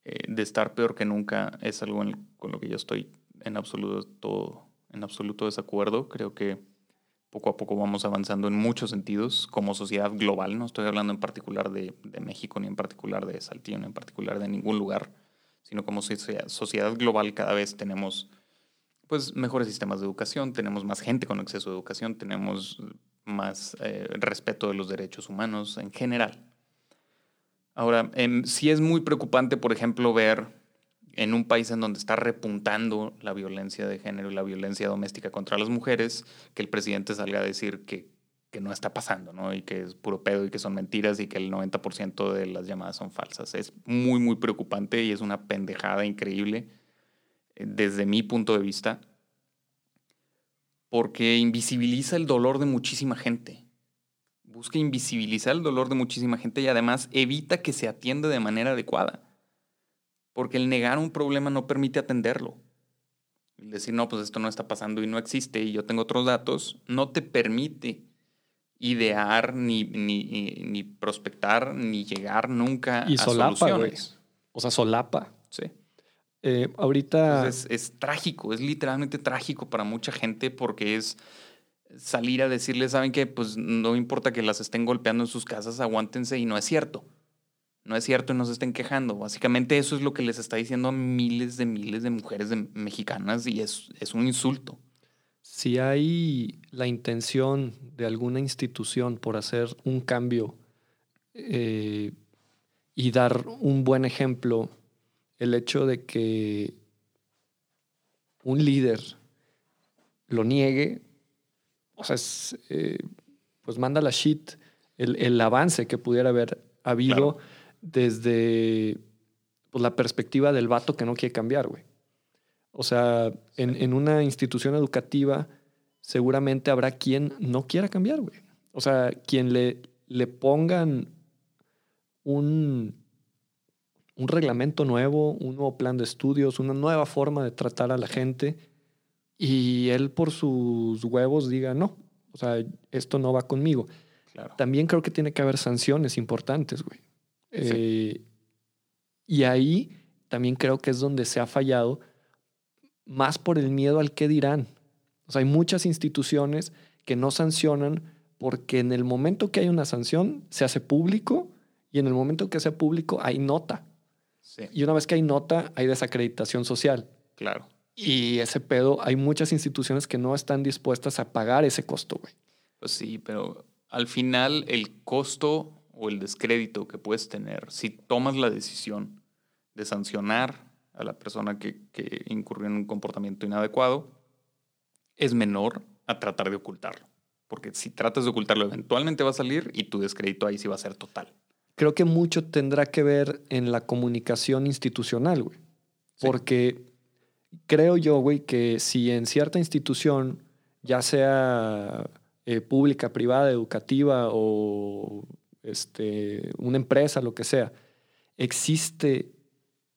Speaker 2: eh, de estar peor que nunca es algo con lo que yo estoy en absoluto, en absoluto desacuerdo. Creo que poco a poco vamos avanzando en muchos sentidos como sociedad global. No estoy hablando en particular de, México, ni en particular de Saltillo, ni en particular de ningún lugar, sino como sociedad global cada vez tenemos pues, mejores sistemas de educación, tenemos más gente con acceso a educación, tenemos más eh, respeto de los derechos humanos en general. Ahora, em, sí es muy preocupante, por ejemplo, ver en un país en donde está repuntando la violencia de género y la violencia doméstica contra las mujeres, que el presidente salga a decir que, que no está pasando, ¿no? Y que es puro pedo y que son mentiras y que el 90% de las llamadas son falsas. Es muy, muy preocupante y es una pendejada increíble eh, desde mi punto de vista, porque invisibiliza el dolor de muchísima gente. Busca invisibilizar el dolor de muchísima gente y además evita que se atienda de manera adecuada porque el negar un problema no permite atenderlo. El decir, no, pues esto no está pasando y no existe y yo tengo otros datos, no te permite idear, ni, ni, prospectar, ni llegar nunca
Speaker 1: y a solapa, soluciones. O sea, solapa.
Speaker 2: Sí.
Speaker 1: Eh, ahorita...
Speaker 2: Es, es, trágico, es literalmente trágico para mucha gente porque es salir a decirles, ¿saben qué? Pues no importa que las estén golpeando en sus casas, aguántense y no es cierto no es cierto y no se estén quejando. Básicamente eso es lo que les está diciendo a miles de miles de mujeres mexicanas y es, es un insulto.
Speaker 1: Si hay la intención de alguna institución por hacer un cambio eh, y dar un buen ejemplo, el hecho de que un líder lo niegue, o sea, eh, pues manda la shit el, avance que pudiera haber habido desde pues, la perspectiva del vato que no quiere cambiar, güey. O sea, en, una institución educativa seguramente habrá quien no quiera cambiar, güey. O sea, quien le, le pongan un, un reglamento nuevo, un nuevo plan de estudios, una nueva forma de tratar a la gente y él por sus huevos diga, no, o sea, esto no va conmigo. También creo que tiene que haber sanciones importantes, güey. Eh, y ahí también creo que es donde se ha fallado, más por el miedo al que dirán. O sea, hay muchas instituciones que no sancionan porque en el momento que hay una sanción se hace público y en el momento que sea público hay nota. Y una vez que hay nota, hay desacreditación social.
Speaker 2: Claro.
Speaker 1: Y ese pedo, hay muchas instituciones que no están dispuestas a pagar ese costo, güey.
Speaker 2: Pues sí, pero al final el costo o el descrédito que puedes tener si tomas la decisión de sancionar a la persona que, que incurrió en un comportamiento inadecuado es menor a tratar de ocultarlo. Porque si tratas de ocultarlo, eventualmente va a salir y tu descrédito ahí sí va a ser total.
Speaker 1: Creo que mucho tendrá que ver en la comunicación institucional, güey. Porque creo yo, güey, que si en cierta institución, ya sea eh, pública, privada, educativa o este, una empresa, lo que sea, existe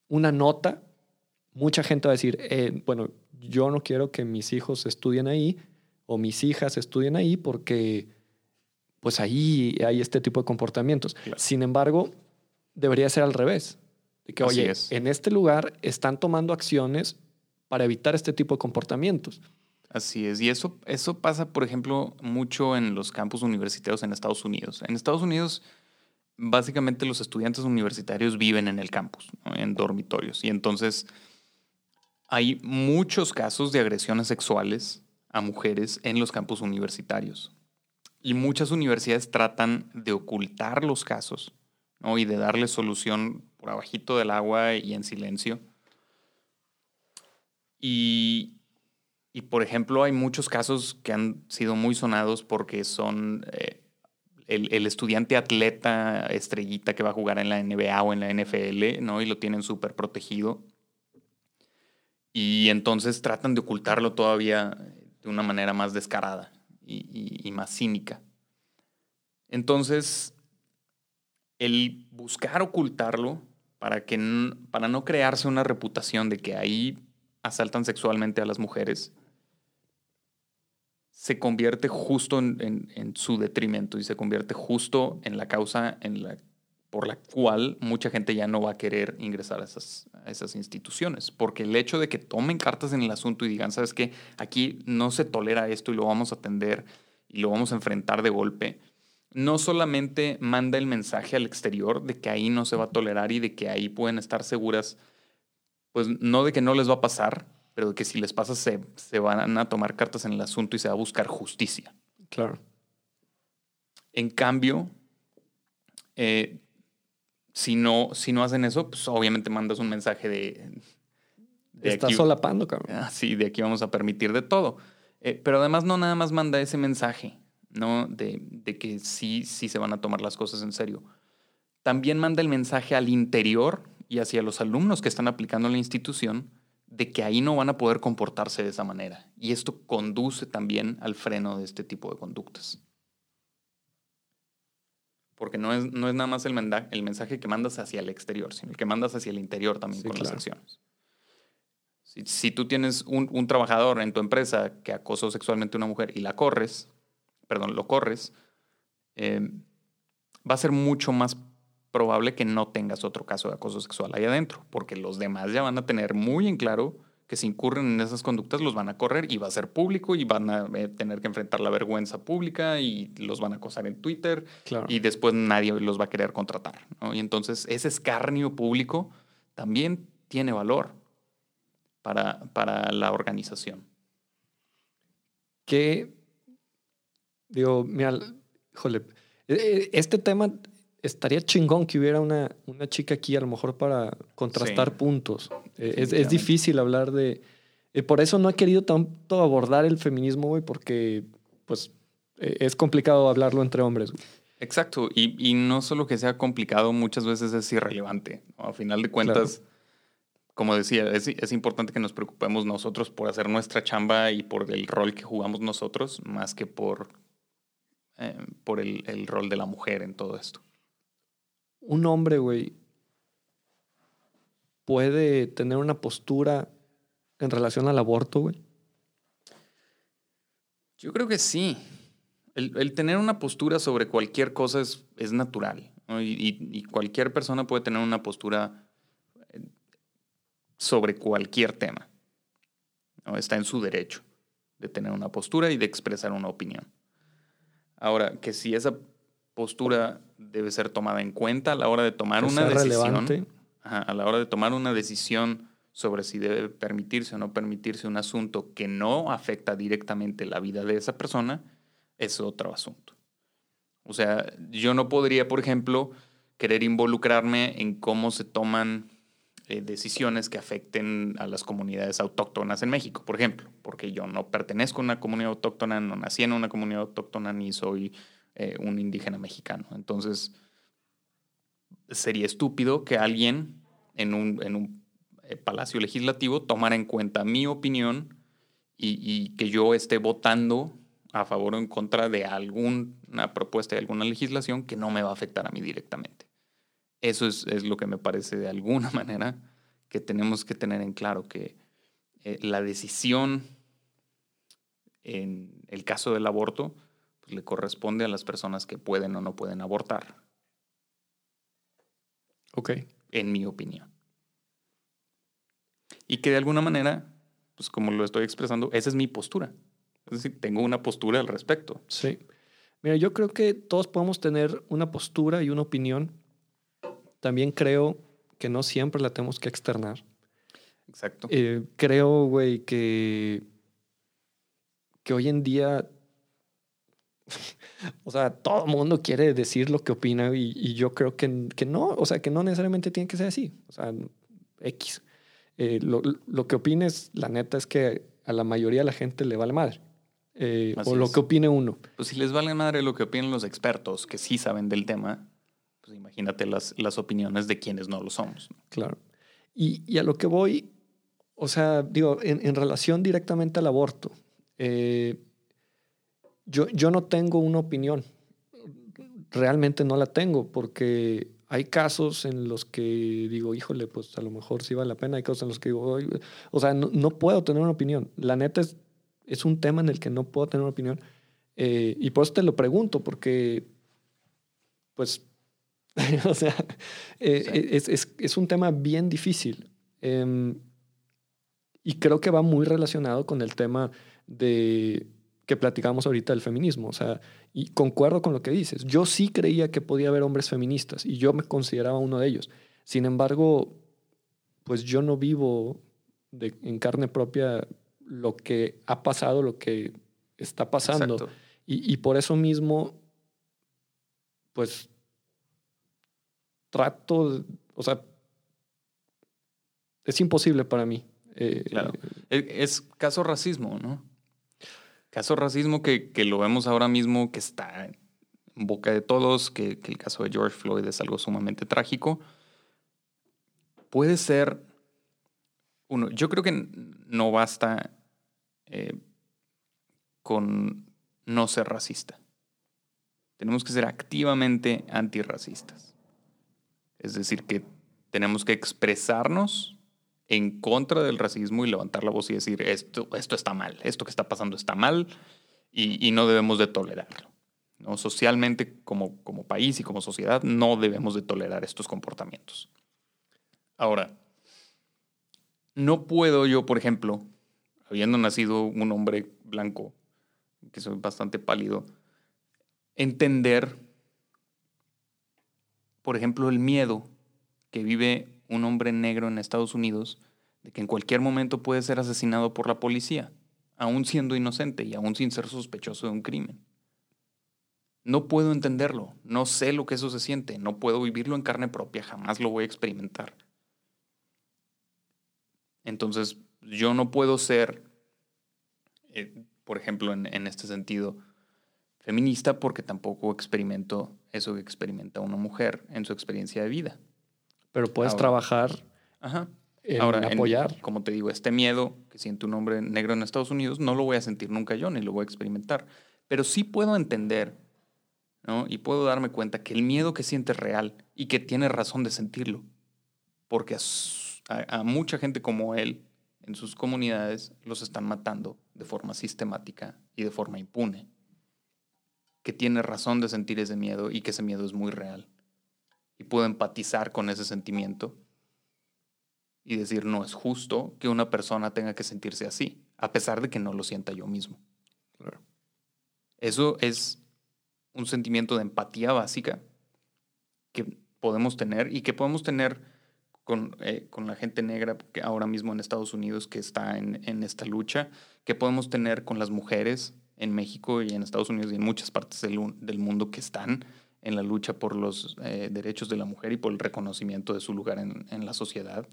Speaker 1: una nota, mucha gente va a decir, eh, bueno, yo no quiero que mis hijos estudien ahí o mis hijas estudien ahí porque pues ahí hay este tipo de comportamientos. Sin embargo, debería ser al revés. De que, oye, en este lugar están tomando acciones para evitar este tipo de comportamientos.
Speaker 2: Así es, y eso, eso pasa, por ejemplo, mucho en los campus universitarios en Estados Unidos. En Estados Unidos, básicamente los estudiantes universitarios viven en el campus, en dormitorios, y entonces hay muchos casos de agresiones sexuales a mujeres en los campus universitarios. Y muchas universidades tratan de ocultar los casos y de darle solución por abajito del agua y en silencio. Y y por ejemplo, hay muchos casos que han sido muy sonados porque son eh, el, estudiante atleta estrellita que va a jugar en la NBA o en la NFL, ¿no? Y lo tienen súper protegido. Y entonces tratan de ocultarlo todavía de una manera más descarada y, más cínica. Entonces, el buscar ocultarlo para, que, para no crearse una reputación de que ahí asaltan sexualmente a las mujeres, se convierte justo en, su detrimento y se convierte justo en la causa en la, por la cual mucha gente ya no va a querer ingresar a esas, a esas instituciones. Porque el hecho de que tomen cartas en el asunto y digan, sabes qué, aquí no se tolera esto y lo vamos a atender y lo vamos a enfrentar de golpe, no solamente manda el mensaje al exterior de que ahí no se va a tolerar y de que ahí pueden estar seguras, pues no de que no les va a pasar, pero que si les pasa se, se van a tomar cartas en el asunto y se va a buscar justicia.
Speaker 1: Claro.
Speaker 2: En cambio, eh, si, no, si no hacen eso, pues obviamente mandas un mensaje de de
Speaker 1: Está
Speaker 2: aquí-
Speaker 1: solapando, cabrón.
Speaker 2: Ah, sí, de aquí vamos a permitir de todo. Eh, pero además no nada más manda ese mensaje, ¿no? De, de que sí, sí se van a tomar las cosas en serio. También manda el mensaje al interior y hacia los alumnos que están aplicando en la institución de que ahí no van a poder comportarse de esa manera. Y esto conduce también al freno de este tipo de conductas. Porque no es, no es nada más el, menda- el mensaje que mandas hacia el exterior, sino el que mandas hacia el interior también
Speaker 1: Sí,
Speaker 2: con las acciones. Si, si tú tienes un, un trabajador en tu empresa que acosó sexualmente a una mujer y la corres, perdón, lo corres, eh, va a ser mucho más probable que no tengas otro caso de acoso sexual ahí adentro, porque los demás ya van a tener muy en claro que si incurren en esas conductas los van a correr y va a ser público y van a eh, tener que enfrentar la vergüenza pública y los van a acosar en Twitter
Speaker 1: Claro.
Speaker 2: y después nadie los va a querer contratar. ¿no? Y entonces ese escarnio público también tiene valor para, para la organización.
Speaker 1: que, digo, mira, híjole, eh, eh, este tema estaría chingón que hubiera una, una chica aquí a lo mejor para contrastar
Speaker 2: Sí.
Speaker 1: puntos. Eh, es, es difícil hablar de... eh, por eso no he querido tanto abordar el feminismo, güey, porque pues eh, es complicado hablarlo entre hombres. güey.
Speaker 2: Exacto, y, y no solo que sea complicado, muchas veces es irrelevante. ¿no? A final de cuentas, como decía, es, es importante que nos preocupemos nosotros por hacer nuestra chamba y por el rol que jugamos nosotros, más que por, por el, el rol de la mujer en todo esto.
Speaker 1: Un hombre, güey, puede tener una postura en relación al aborto, güey.
Speaker 2: Yo creo que sí. El, tener una postura sobre cualquier cosa es, es natural. Y, cualquier persona puede tener una postura eh, sobre cualquier tema. Está en su derecho de tener una postura y de expresar una opinión. Ahora, que si esa postura debe ser tomada en cuenta a la hora de tomar una decisión.
Speaker 1: relevante.
Speaker 2: Ajá, a la hora de tomar una decisión sobre si debe permitirse o no permitirse un asunto que no afecta directamente la vida de esa persona, es otro asunto. O sea, yo no podría, por ejemplo, querer involucrarme en cómo se toman eh, decisiones que afecten a las comunidades autóctonas en México, por ejemplo, porque yo no pertenezco a una comunidad autóctona, no nací en una comunidad autóctona ni soy eh, un indígena mexicano. Entonces, sería estúpido que alguien en un, en un eh, palacio legislativo tomara en cuenta mi opinión y, que yo esté votando a favor o en contra de alguna propuesta de alguna legislación que no me va a afectar a mí directamente. Eso es, es lo que me parece de alguna <laughs> manera que tenemos que tener en claro, que eh, la decisión en el caso del aborto pues, le corresponde a las personas que pueden o no pueden abortar,
Speaker 1: Ok.
Speaker 2: en mi opinión. Y que de alguna manera, pues como lo estoy expresando, esa es mi postura. Es decir, tengo una postura al respecto.
Speaker 1: Sí. Mira, yo creo que todos podemos tener una postura y una opinión. También creo que no siempre la tenemos que externar.
Speaker 2: Exacto.
Speaker 1: Eh, creo, güey, que, que hoy en día, <laughs> o sea, todo el mundo quiere decir lo que opina y, y yo creo que, que no, o sea, que no necesariamente tiene que ser así. O sea, X. Eh, lo, lo que opines, la neta es que a la mayoría de la gente le vale madre. Eh, o lo
Speaker 2: es.
Speaker 1: que opine uno.
Speaker 2: Pues si les vale madre lo que opinan los expertos que sí saben del tema, pues imagínate las, las opiniones de quienes no lo somos. ¿no?
Speaker 1: Claro. Y, y a lo que voy, o sea, digo, en, en relación directamente al aborto, eh, yo, yo no tengo una opinión. Realmente no la tengo porque hay casos en los que digo, híjole, pues a lo mejor sí vale la pena. Hay casos en los que digo, o sea, no, no puedo tener una opinión. La neta es, es un tema en el que no puedo tener una opinión. Eh, y por eso te lo pregunto, porque, pues, <laughs> o sea, eh,
Speaker 2: Sí.
Speaker 1: es, es- es un tema bien difícil. Em, y creo que va muy relacionado con el tema de que platicamos ahorita del feminismo. O sea, y concuerdo con lo que dices. Yo sí creía que podía haber hombres feministas y yo me consideraba uno de ellos. Sin embargo, pues yo no vivo de- en carne propia lo que ha pasado, lo que está pasando. Y, y por eso mismo, pues, trato, o sea, es imposible para mí Eh,
Speaker 2: claro. Es, es caso racismo, ¿no? Caso racismo que, que, lo vemos ahora mismo, que está en boca de todos, que, el caso de George Floyd es algo sumamente trágico. Puede ser uno, yo creo que no basta eh, con no ser racista. Tenemos que ser activamente antirracistas. Es decir, que tenemos que expresarnos en contra del racismo y levantar la voz y decir, esto, esto está mal, esto que está pasando está mal y, y no debemos de tolerarlo. ¿no? Socialmente, como, como país y como sociedad, no debemos de tolerar estos comportamientos. Ahora, no puedo yo, por ejemplo, habiendo nacido un hombre blanco, que soy bastante pálido, entender, por ejemplo, el miedo que vive un hombre negro en Estados Unidos de que en cualquier momento puede ser asesinado por la policía, aún siendo inocente y aún sin ser sospechoso de un crimen. No puedo entenderlo, no sé lo que eso se siente, no puedo vivirlo en carne propia, jamás lo voy a experimentar. Entonces, yo no puedo ser, eh, por ejemplo, en, este sentido, feminista porque tampoco experimento eso que experimenta una mujer en su experiencia de vida.
Speaker 1: Pero puedes trabajar
Speaker 2: ajá.
Speaker 1: en Ahora, apoyar.
Speaker 2: como te digo, este miedo que siente un hombre negro en Estados Unidos no lo voy a sentir nunca yo, ni lo voy a experimentar. Pero sí puedo entender ¿no? y puedo darme cuenta que el miedo que siente es real y que tiene razón de sentirlo. Porque a, mucha gente como él en sus comunidades los están matando de forma sistemática y de forma impune. Que tiene razón de sentir ese miedo y que ese miedo es muy real. Y puedo empatizar con ese sentimiento y decir, no es justo que una persona tenga que sentirse así, a pesar de que no lo sienta yo mismo. Eso es un sentimiento de empatía básica que podemos tener y que podemos tener con, eh, con, la gente negra que ahora mismo en Estados Unidos que está en, en, esta lucha, que podemos tener con las mujeres en México y en Estados Unidos y en muchas partes del, del mundo que están en la lucha por los eh, derechos de la mujer y por el reconocimiento de su lugar en, en la sociedad.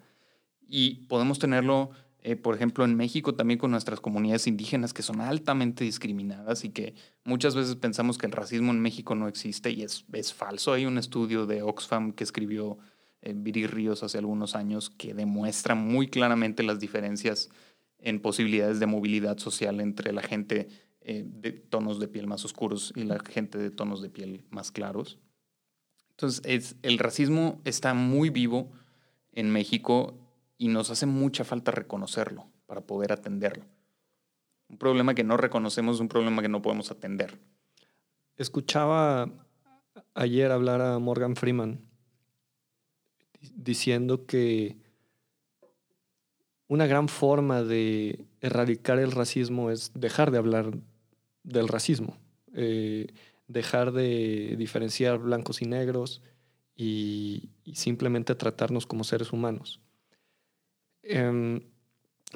Speaker 2: Y podemos tenerlo, eh, por ejemplo, en México también con nuestras comunidades indígenas que son altamente discriminadas y que muchas veces pensamos que el racismo en México no existe y es, es falso. Hay un estudio de Oxfam que escribió eh, Viri Ríos hace algunos años que demuestra muy claramente las diferencias en posibilidades de movilidad social entre la gente eh, de tonos de piel más oscuros y la gente de tonos de piel más claros. Entonces, es, el racismo está muy vivo en México y nos hace mucha falta reconocerlo para poder atenderlo. Un problema que no reconocemos es un problema que no podemos atender.
Speaker 1: Escuchaba ayer hablar a Morgan Freeman diciendo que una gran forma de erradicar el racismo es dejar de hablar del racismo, eh, dejar de diferenciar blancos y negros y, simplemente tratarnos como seres humanos. Em,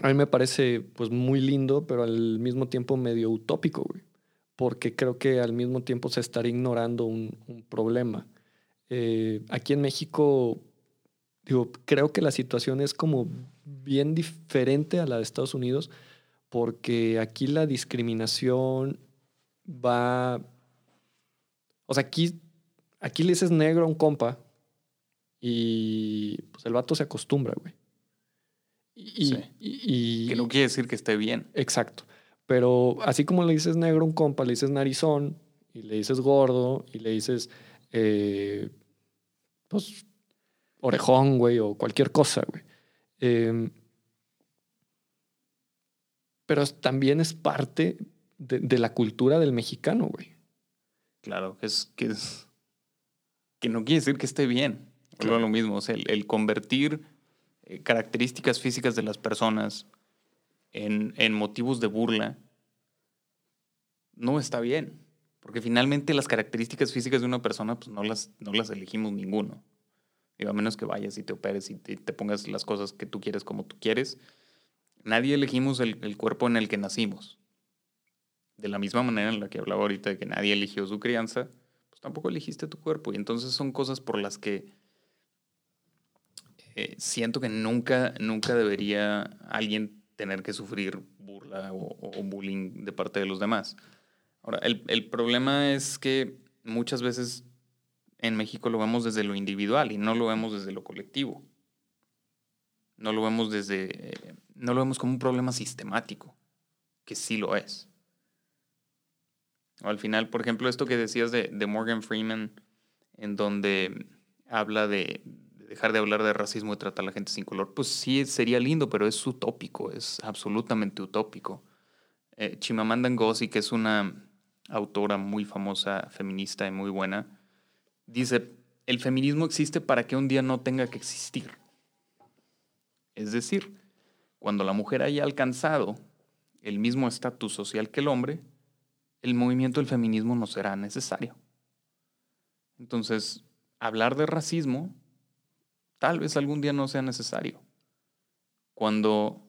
Speaker 1: a mí me parece pues muy lindo, pero al mismo tiempo medio utópico, porque creo que al mismo tiempo se estaría ignorando un, problema. Eh, aquí en México Digo, creo que la situación es como bien diferente a la de Estados Unidos porque aquí la discriminación va... O sea, aquí, aquí le dices negro a un compa y pues el vato se acostumbra, güey.
Speaker 2: Y, y, que no quiere decir que esté bien.
Speaker 1: Exacto. Pero así como le dices negro a un compa, le dices narizón y le dices gordo y le dices, eh, pues orejón, güey, o cualquier cosa, güey. Em, pero también es parte de, la cultura del mexicano, güey.
Speaker 2: Claro, es que es que no quiere decir que esté bien. Claro. lo mismo, o sea, el, convertir eh, características físicas de las personas en, en motivos de burla no está bien. Porque finalmente las características físicas de una persona, pues no las, no las elegimos ninguno a menos que vayas y te operes y te, pongas las cosas que tú quieres como tú quieres. Nadie elegimos el, cuerpo en el que nacimos. De la misma manera en la que hablaba ahorita de que nadie eligió su crianza, pues tampoco elegiste tu cuerpo. Y entonces son cosas por las que eh, siento que nunca, nunca debería alguien tener que sufrir burla o, bullying de parte de los demás. Ahora, el, el, problema es que muchas veces en México lo vemos desde lo individual y no lo vemos desde lo colectivo. No lo vemos desde, eh, no lo vemos como un problema sistemático, que sí lo es. O al final, por ejemplo, esto que decías de, de Morgan Freeman, en donde habla de, dejar de hablar de racismo y tratar a la gente sin color, pues sí sería lindo, pero es utópico, es absolutamente utópico. Eh, Chimamanda Ngozi, que es una autora muy famosa, feminista y muy buena, dice, el feminismo existe para que un día no tenga que existir. Es decir, cuando la mujer haya alcanzado el mismo estatus social que el hombre, el movimiento del feminismo no será necesario. Entonces, hablar de racismo tal vez algún día no sea necesario. Cuando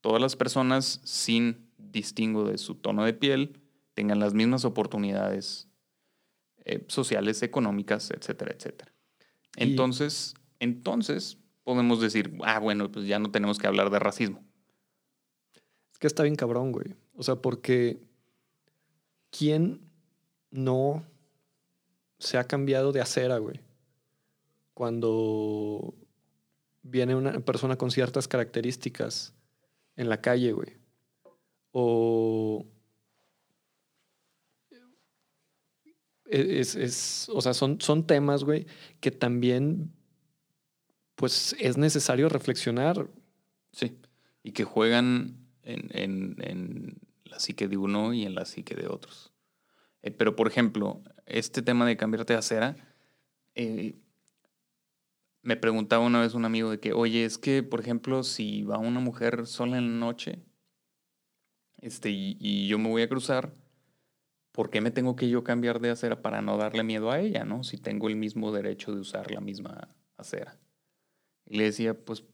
Speaker 2: todas las personas, sin distingo de su tono de piel, tengan las mismas oportunidades eh, sociales, económicas, etcétera, etcétera. Entonces, entonces podemos decir, ah, bueno, pues ya no tenemos que hablar de racismo.
Speaker 1: Es que está bien cabrón, güey. O sea, porque ¿quién no se ha cambiado de acera, güey? cuando viene una persona con ciertas características en la calle, güey. O es, o sea, son, son temas, güey, que también, pues, es necesario reflexionar.
Speaker 2: Sí, y que juegan en, la psique de uno y en la psique de otros. Eh, pero, por ejemplo, este tema de cambiarte de acera, eh, me preguntaba una vez un amigo de que, oye, es que, por ejemplo, si va una mujer sola en la noche este, y, yo me voy a cruzar, ¿por qué me tengo que yo cambiar de acera para no darle miedo a ella, no? Si tengo el mismo derecho de usar la misma acera. Y le decía, pues,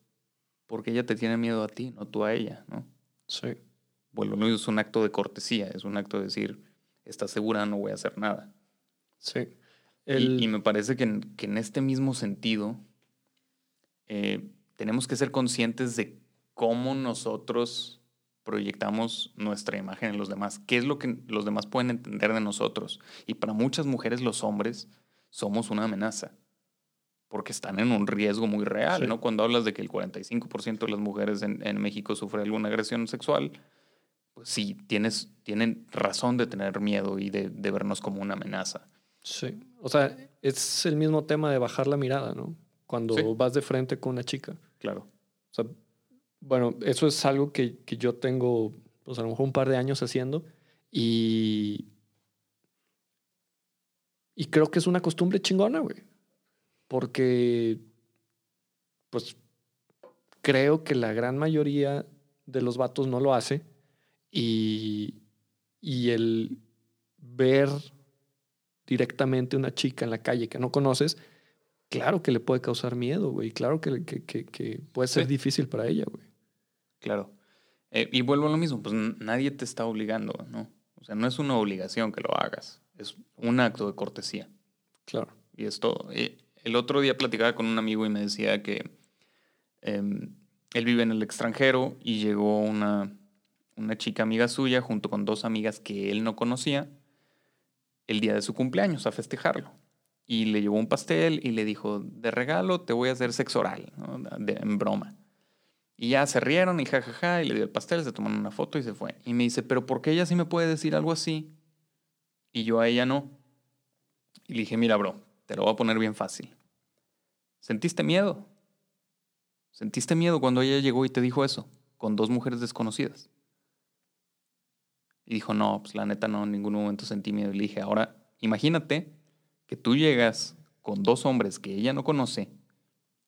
Speaker 2: porque ella te tiene miedo a ti, no tú a ella, ¿no?
Speaker 1: Sí.
Speaker 2: Bueno, no es un acto de cortesía, es un acto de decir, ¿estás segura? No voy a hacer nada.
Speaker 1: Sí.
Speaker 2: Y, me parece que que en este mismo sentido, eh, tenemos que ser conscientes de cómo nosotros proyectamos nuestra imagen en los demás, qué es lo que los demás pueden entender de nosotros. Y para muchas mujeres, los hombres, somos una amenaza, porque están en un riesgo muy real, ¿no? Cuando hablas de que el 45% de las mujeres en, en, México sufre alguna agresión sexual, pues sí, tienes, tienen razón de tener miedo y de, de vernos como una amenaza.
Speaker 1: Sí, o sea, es el mismo tema de bajar la mirada, ¿no? cuando vas de frente con una chica.
Speaker 2: Claro.
Speaker 1: O sea, bueno, eso es algo que, que, yo tengo, pues a lo mejor un par de años haciendo y, y creo que es una costumbre chingona, güey. Porque, pues, creo que la gran mayoría de los vatos no lo hace y, y el ver directamente una chica en la calle que no conoces, claro que le puede causar miedo, güey. Claro que, que, puede ser difícil para ella, güey.
Speaker 2: Claro. Eh, y vuelvo a lo mismo, pues nadie te está obligando, ¿no? O sea, no es una obligación que lo hagas, es un acto de cortesía.
Speaker 1: Claro.
Speaker 2: Y es todo. El otro día platicaba con un amigo y me decía que em, él vive en el extranjero y llegó una, una chica amiga suya junto con dos amigas que él no conocía el día de su cumpleaños a festejarlo y le llevó un pastel y le dijo, de regalo te voy a hacer sexo oral, en broma. Y ya se rieron y jajaja, y le dio el pastel, se tomaron una foto y se fue. Y me dice, pero ¿por qué ella sí me puede decir algo así? Y yo a ella no. Y le dije, mira, bro, te lo voy a poner bien fácil. ¿Sentiste miedo? ¿Sentiste miedo cuando ella llegó y te dijo eso? Con dos mujeres desconocidas. Y dijo, no, pues la neta no, en ningún momento sentí miedo. Y le dije, ahora imagínate que tú llegas con dos hombres que ella no conoce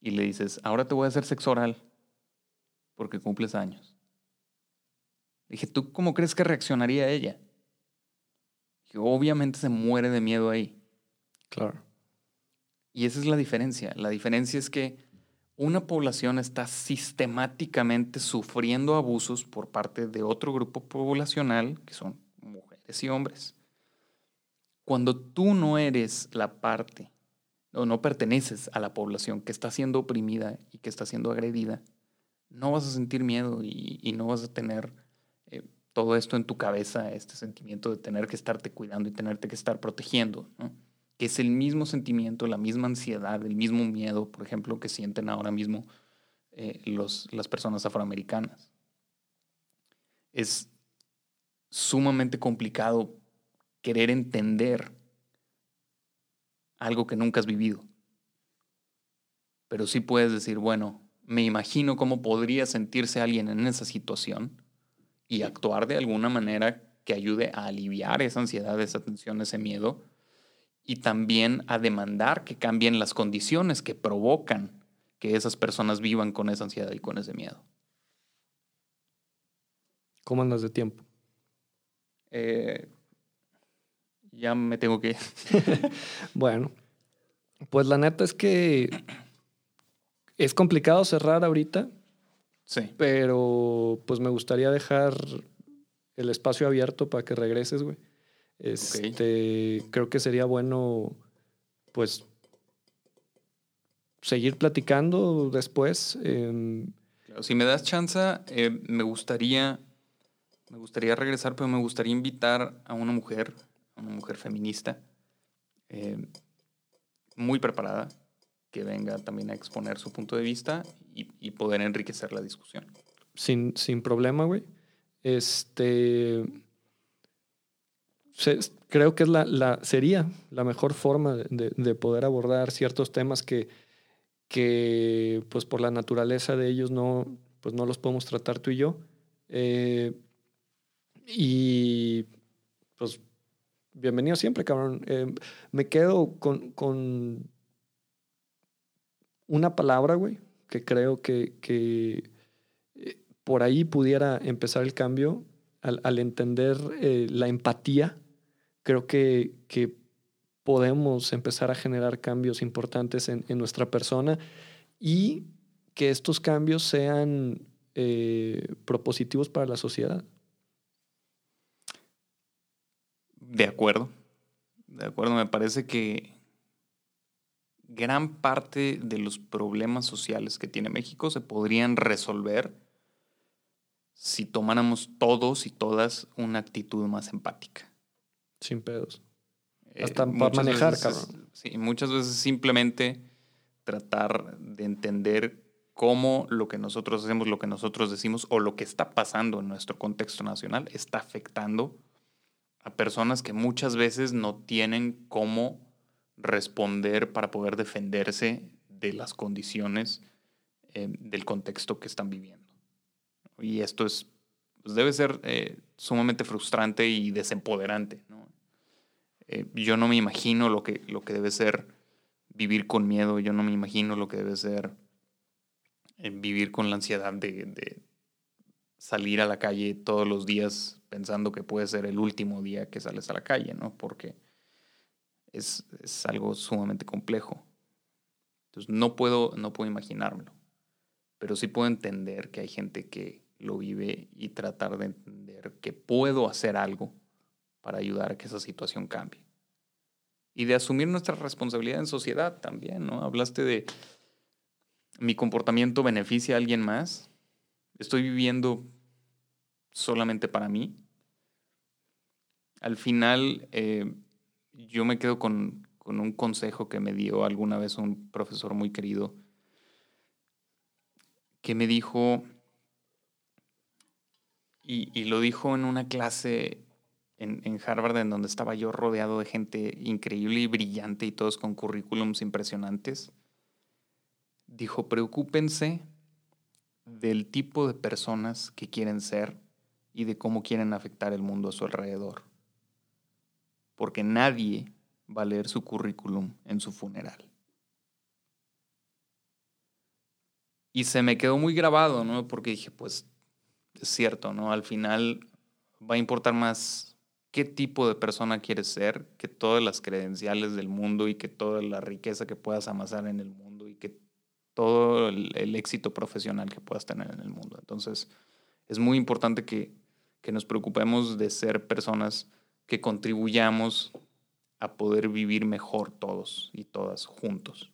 Speaker 2: y le dices, ahora te voy a hacer sexo oral porque cumples años. Dije, ¿tú cómo crees que reaccionaría ella? Dije, obviamente se muere de miedo ahí.
Speaker 1: Claro.
Speaker 2: Y esa es la diferencia. La diferencia es que una población está sistemáticamente sufriendo abusos por parte de otro grupo poblacional, que son mujeres y hombres cuando tú no eres la parte, o no perteneces a la población que está siendo oprimida y que está siendo agredida, no vas a sentir miedo y, no vas a tener eh, todo esto en tu cabeza, este sentimiento de tener que estarte cuidando y tenerte que estar protegiendo, es el mismo sentimiento, la misma ansiedad, el mismo miedo, por ejemplo, que sienten ahora mismo eh, los, las personas afroamericanas. Es sumamente complicado querer entender algo que nunca has vivido. Pero sí puedes decir, bueno, me imagino cómo podría sentirse alguien en esa situación y actuar de alguna manera que ayude a aliviar esa ansiedad, esa tensión, ese miedo y también a demandar que cambien las condiciones que provocan que esas personas vivan con esa ansiedad y con ese miedo.
Speaker 1: ¿Cómo andas de tiempo?
Speaker 2: Eh, ya me tengo que <laughs>
Speaker 1: bueno, pues la neta es que es complicado cerrar ahorita.
Speaker 2: Sí.
Speaker 1: Pero pues me gustaría dejar el espacio abierto para que regreses, güey. Este, creo que sería bueno, pues, seguir platicando después. Em,
Speaker 2: si me das chance, eh, me gustaría, me gustaría regresar, pero me gustaría invitar a una mujer una mujer feminista, eh, muy preparada, que venga también a exponer su punto de vista y, poder enriquecer la discusión.
Speaker 1: Sin, sin problema, güey. Este. Creo que es la, sería la mejor forma de, poder abordar ciertos temas que, que, pues por la naturaleza de ellos, no, pues no los podemos tratar tú y yo. Eh, y pues bienvenido siempre, cabrón. Eh, me quedo con, con, una palabra, güey, que creo que, que eh, por ahí pudiera empezar el cambio al, entender la empatía. Creo que, que, podemos empezar a generar cambios importantes en, en nuestra persona y que estos cambios sean propositivos para la sociedad.
Speaker 2: De acuerdo. De acuerdo, me parece que gran parte de los problemas sociales que tiene México se podrían resolver si tomáramos todos y todas una actitud más empática.
Speaker 1: Sin pedos. Eh, Hasta para manejar, cabrón.
Speaker 2: Sí, muchas veces simplemente tratar de entender cómo lo que nosotros hacemos, lo que nosotros decimos o lo que está pasando en nuestro contexto nacional está afectando a personas que muchas veces no tienen cómo responder para poder defenderse de las condiciones eh, del contexto que están viviendo. Y esto es, pues debe ser eh, sumamente frustrante y desempoderante. Eh, yo no me imagino lo que, lo que debe ser vivir con miedo, yo no me imagino lo que debe ser vivir con la ansiedad de salir a la calle todos los días pensando que puede ser el último día que sales a la calle, ¿no? Porque es, algo sumamente complejo. Entonces no puedo, no puedo imaginármelo, pero sí puedo entender que hay gente que lo vive y tratar de entender que puedo hacer algo para ayudar a que esa situación cambie. Y de asumir nuestra responsabilidad en sociedad también, ¿no? Hablaste de mi comportamiento beneficia a alguien más. Estoy viviendo solamente para mí. Al final, eh, yo me quedo con, un consejo que me dio alguna vez un profesor muy querido, que me dijo, y, lo dijo en una clase en, Harvard, en donde estaba yo rodeado de gente increíble y brillante y todos con currículums impresionantes. Dijo, preocúpense del tipo de personas que quieren ser y de cómo quieren afectar el mundo a su alrededor. Porque nadie va a leer su currículum en su funeral. Y se me quedó muy grabado, ¿no? Porque dije, pues es cierto, ¿no? Al final va a importar más qué tipo de persona quieres ser que todas las credenciales del mundo y que toda la riqueza que puedas amasar en el mundo y que todo el, el éxito profesional que puedas tener en el mundo. Entonces, es muy importante que que nos preocupemos de ser personas que contribuyamos a poder vivir mejor todos y todas juntos.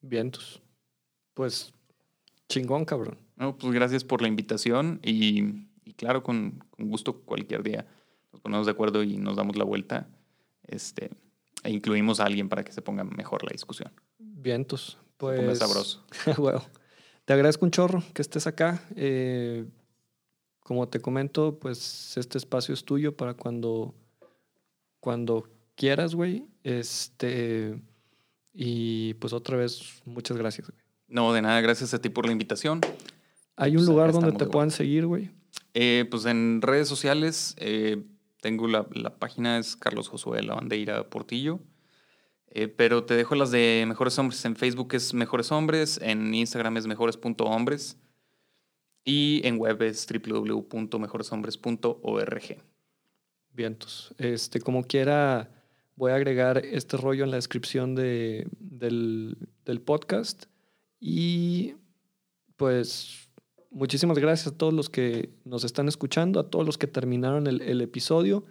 Speaker 1: Vientos. Pues chingón, cabrón.
Speaker 2: No, pues gracias por la invitación y, y claro, con, con, gusto cualquier día nos ponemos de acuerdo y nos damos la vuelta este, e incluimos a alguien para que se ponga mejor la discusión.
Speaker 1: Vientos. Pues.
Speaker 2: sabroso. <laughs>
Speaker 1: bueno, te agradezco un chorro que estés acá. Eh, como te comento, pues este espacio es tuyo para cuando, cuando quieras, güey. Este. Y pues otra vez, muchas gracias, güey.
Speaker 2: No, de nada, gracias a ti por la invitación.
Speaker 1: ¿Hay un pues, lugar donde te puedan seguir, güey?
Speaker 2: Eh, pues en redes sociales, eh, tengo la, página, es Carlos Josué Lavandeira Portillo. Eh, pero te dejo las de Mejores Hombres. En Facebook es Mejores Hombres, en Instagram es mejores.hombres y en web es www.mejoreshombres.org.
Speaker 1: Vientos. Este, como quiera, voy a agregar este rollo en la descripción de, del, del podcast. Y pues muchísimas gracias a todos los que nos están escuchando, a todos los que terminaron el, episodio.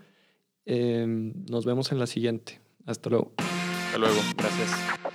Speaker 1: Em, nos vemos en la siguiente. Hasta luego.
Speaker 2: Hasta luego. Gracias.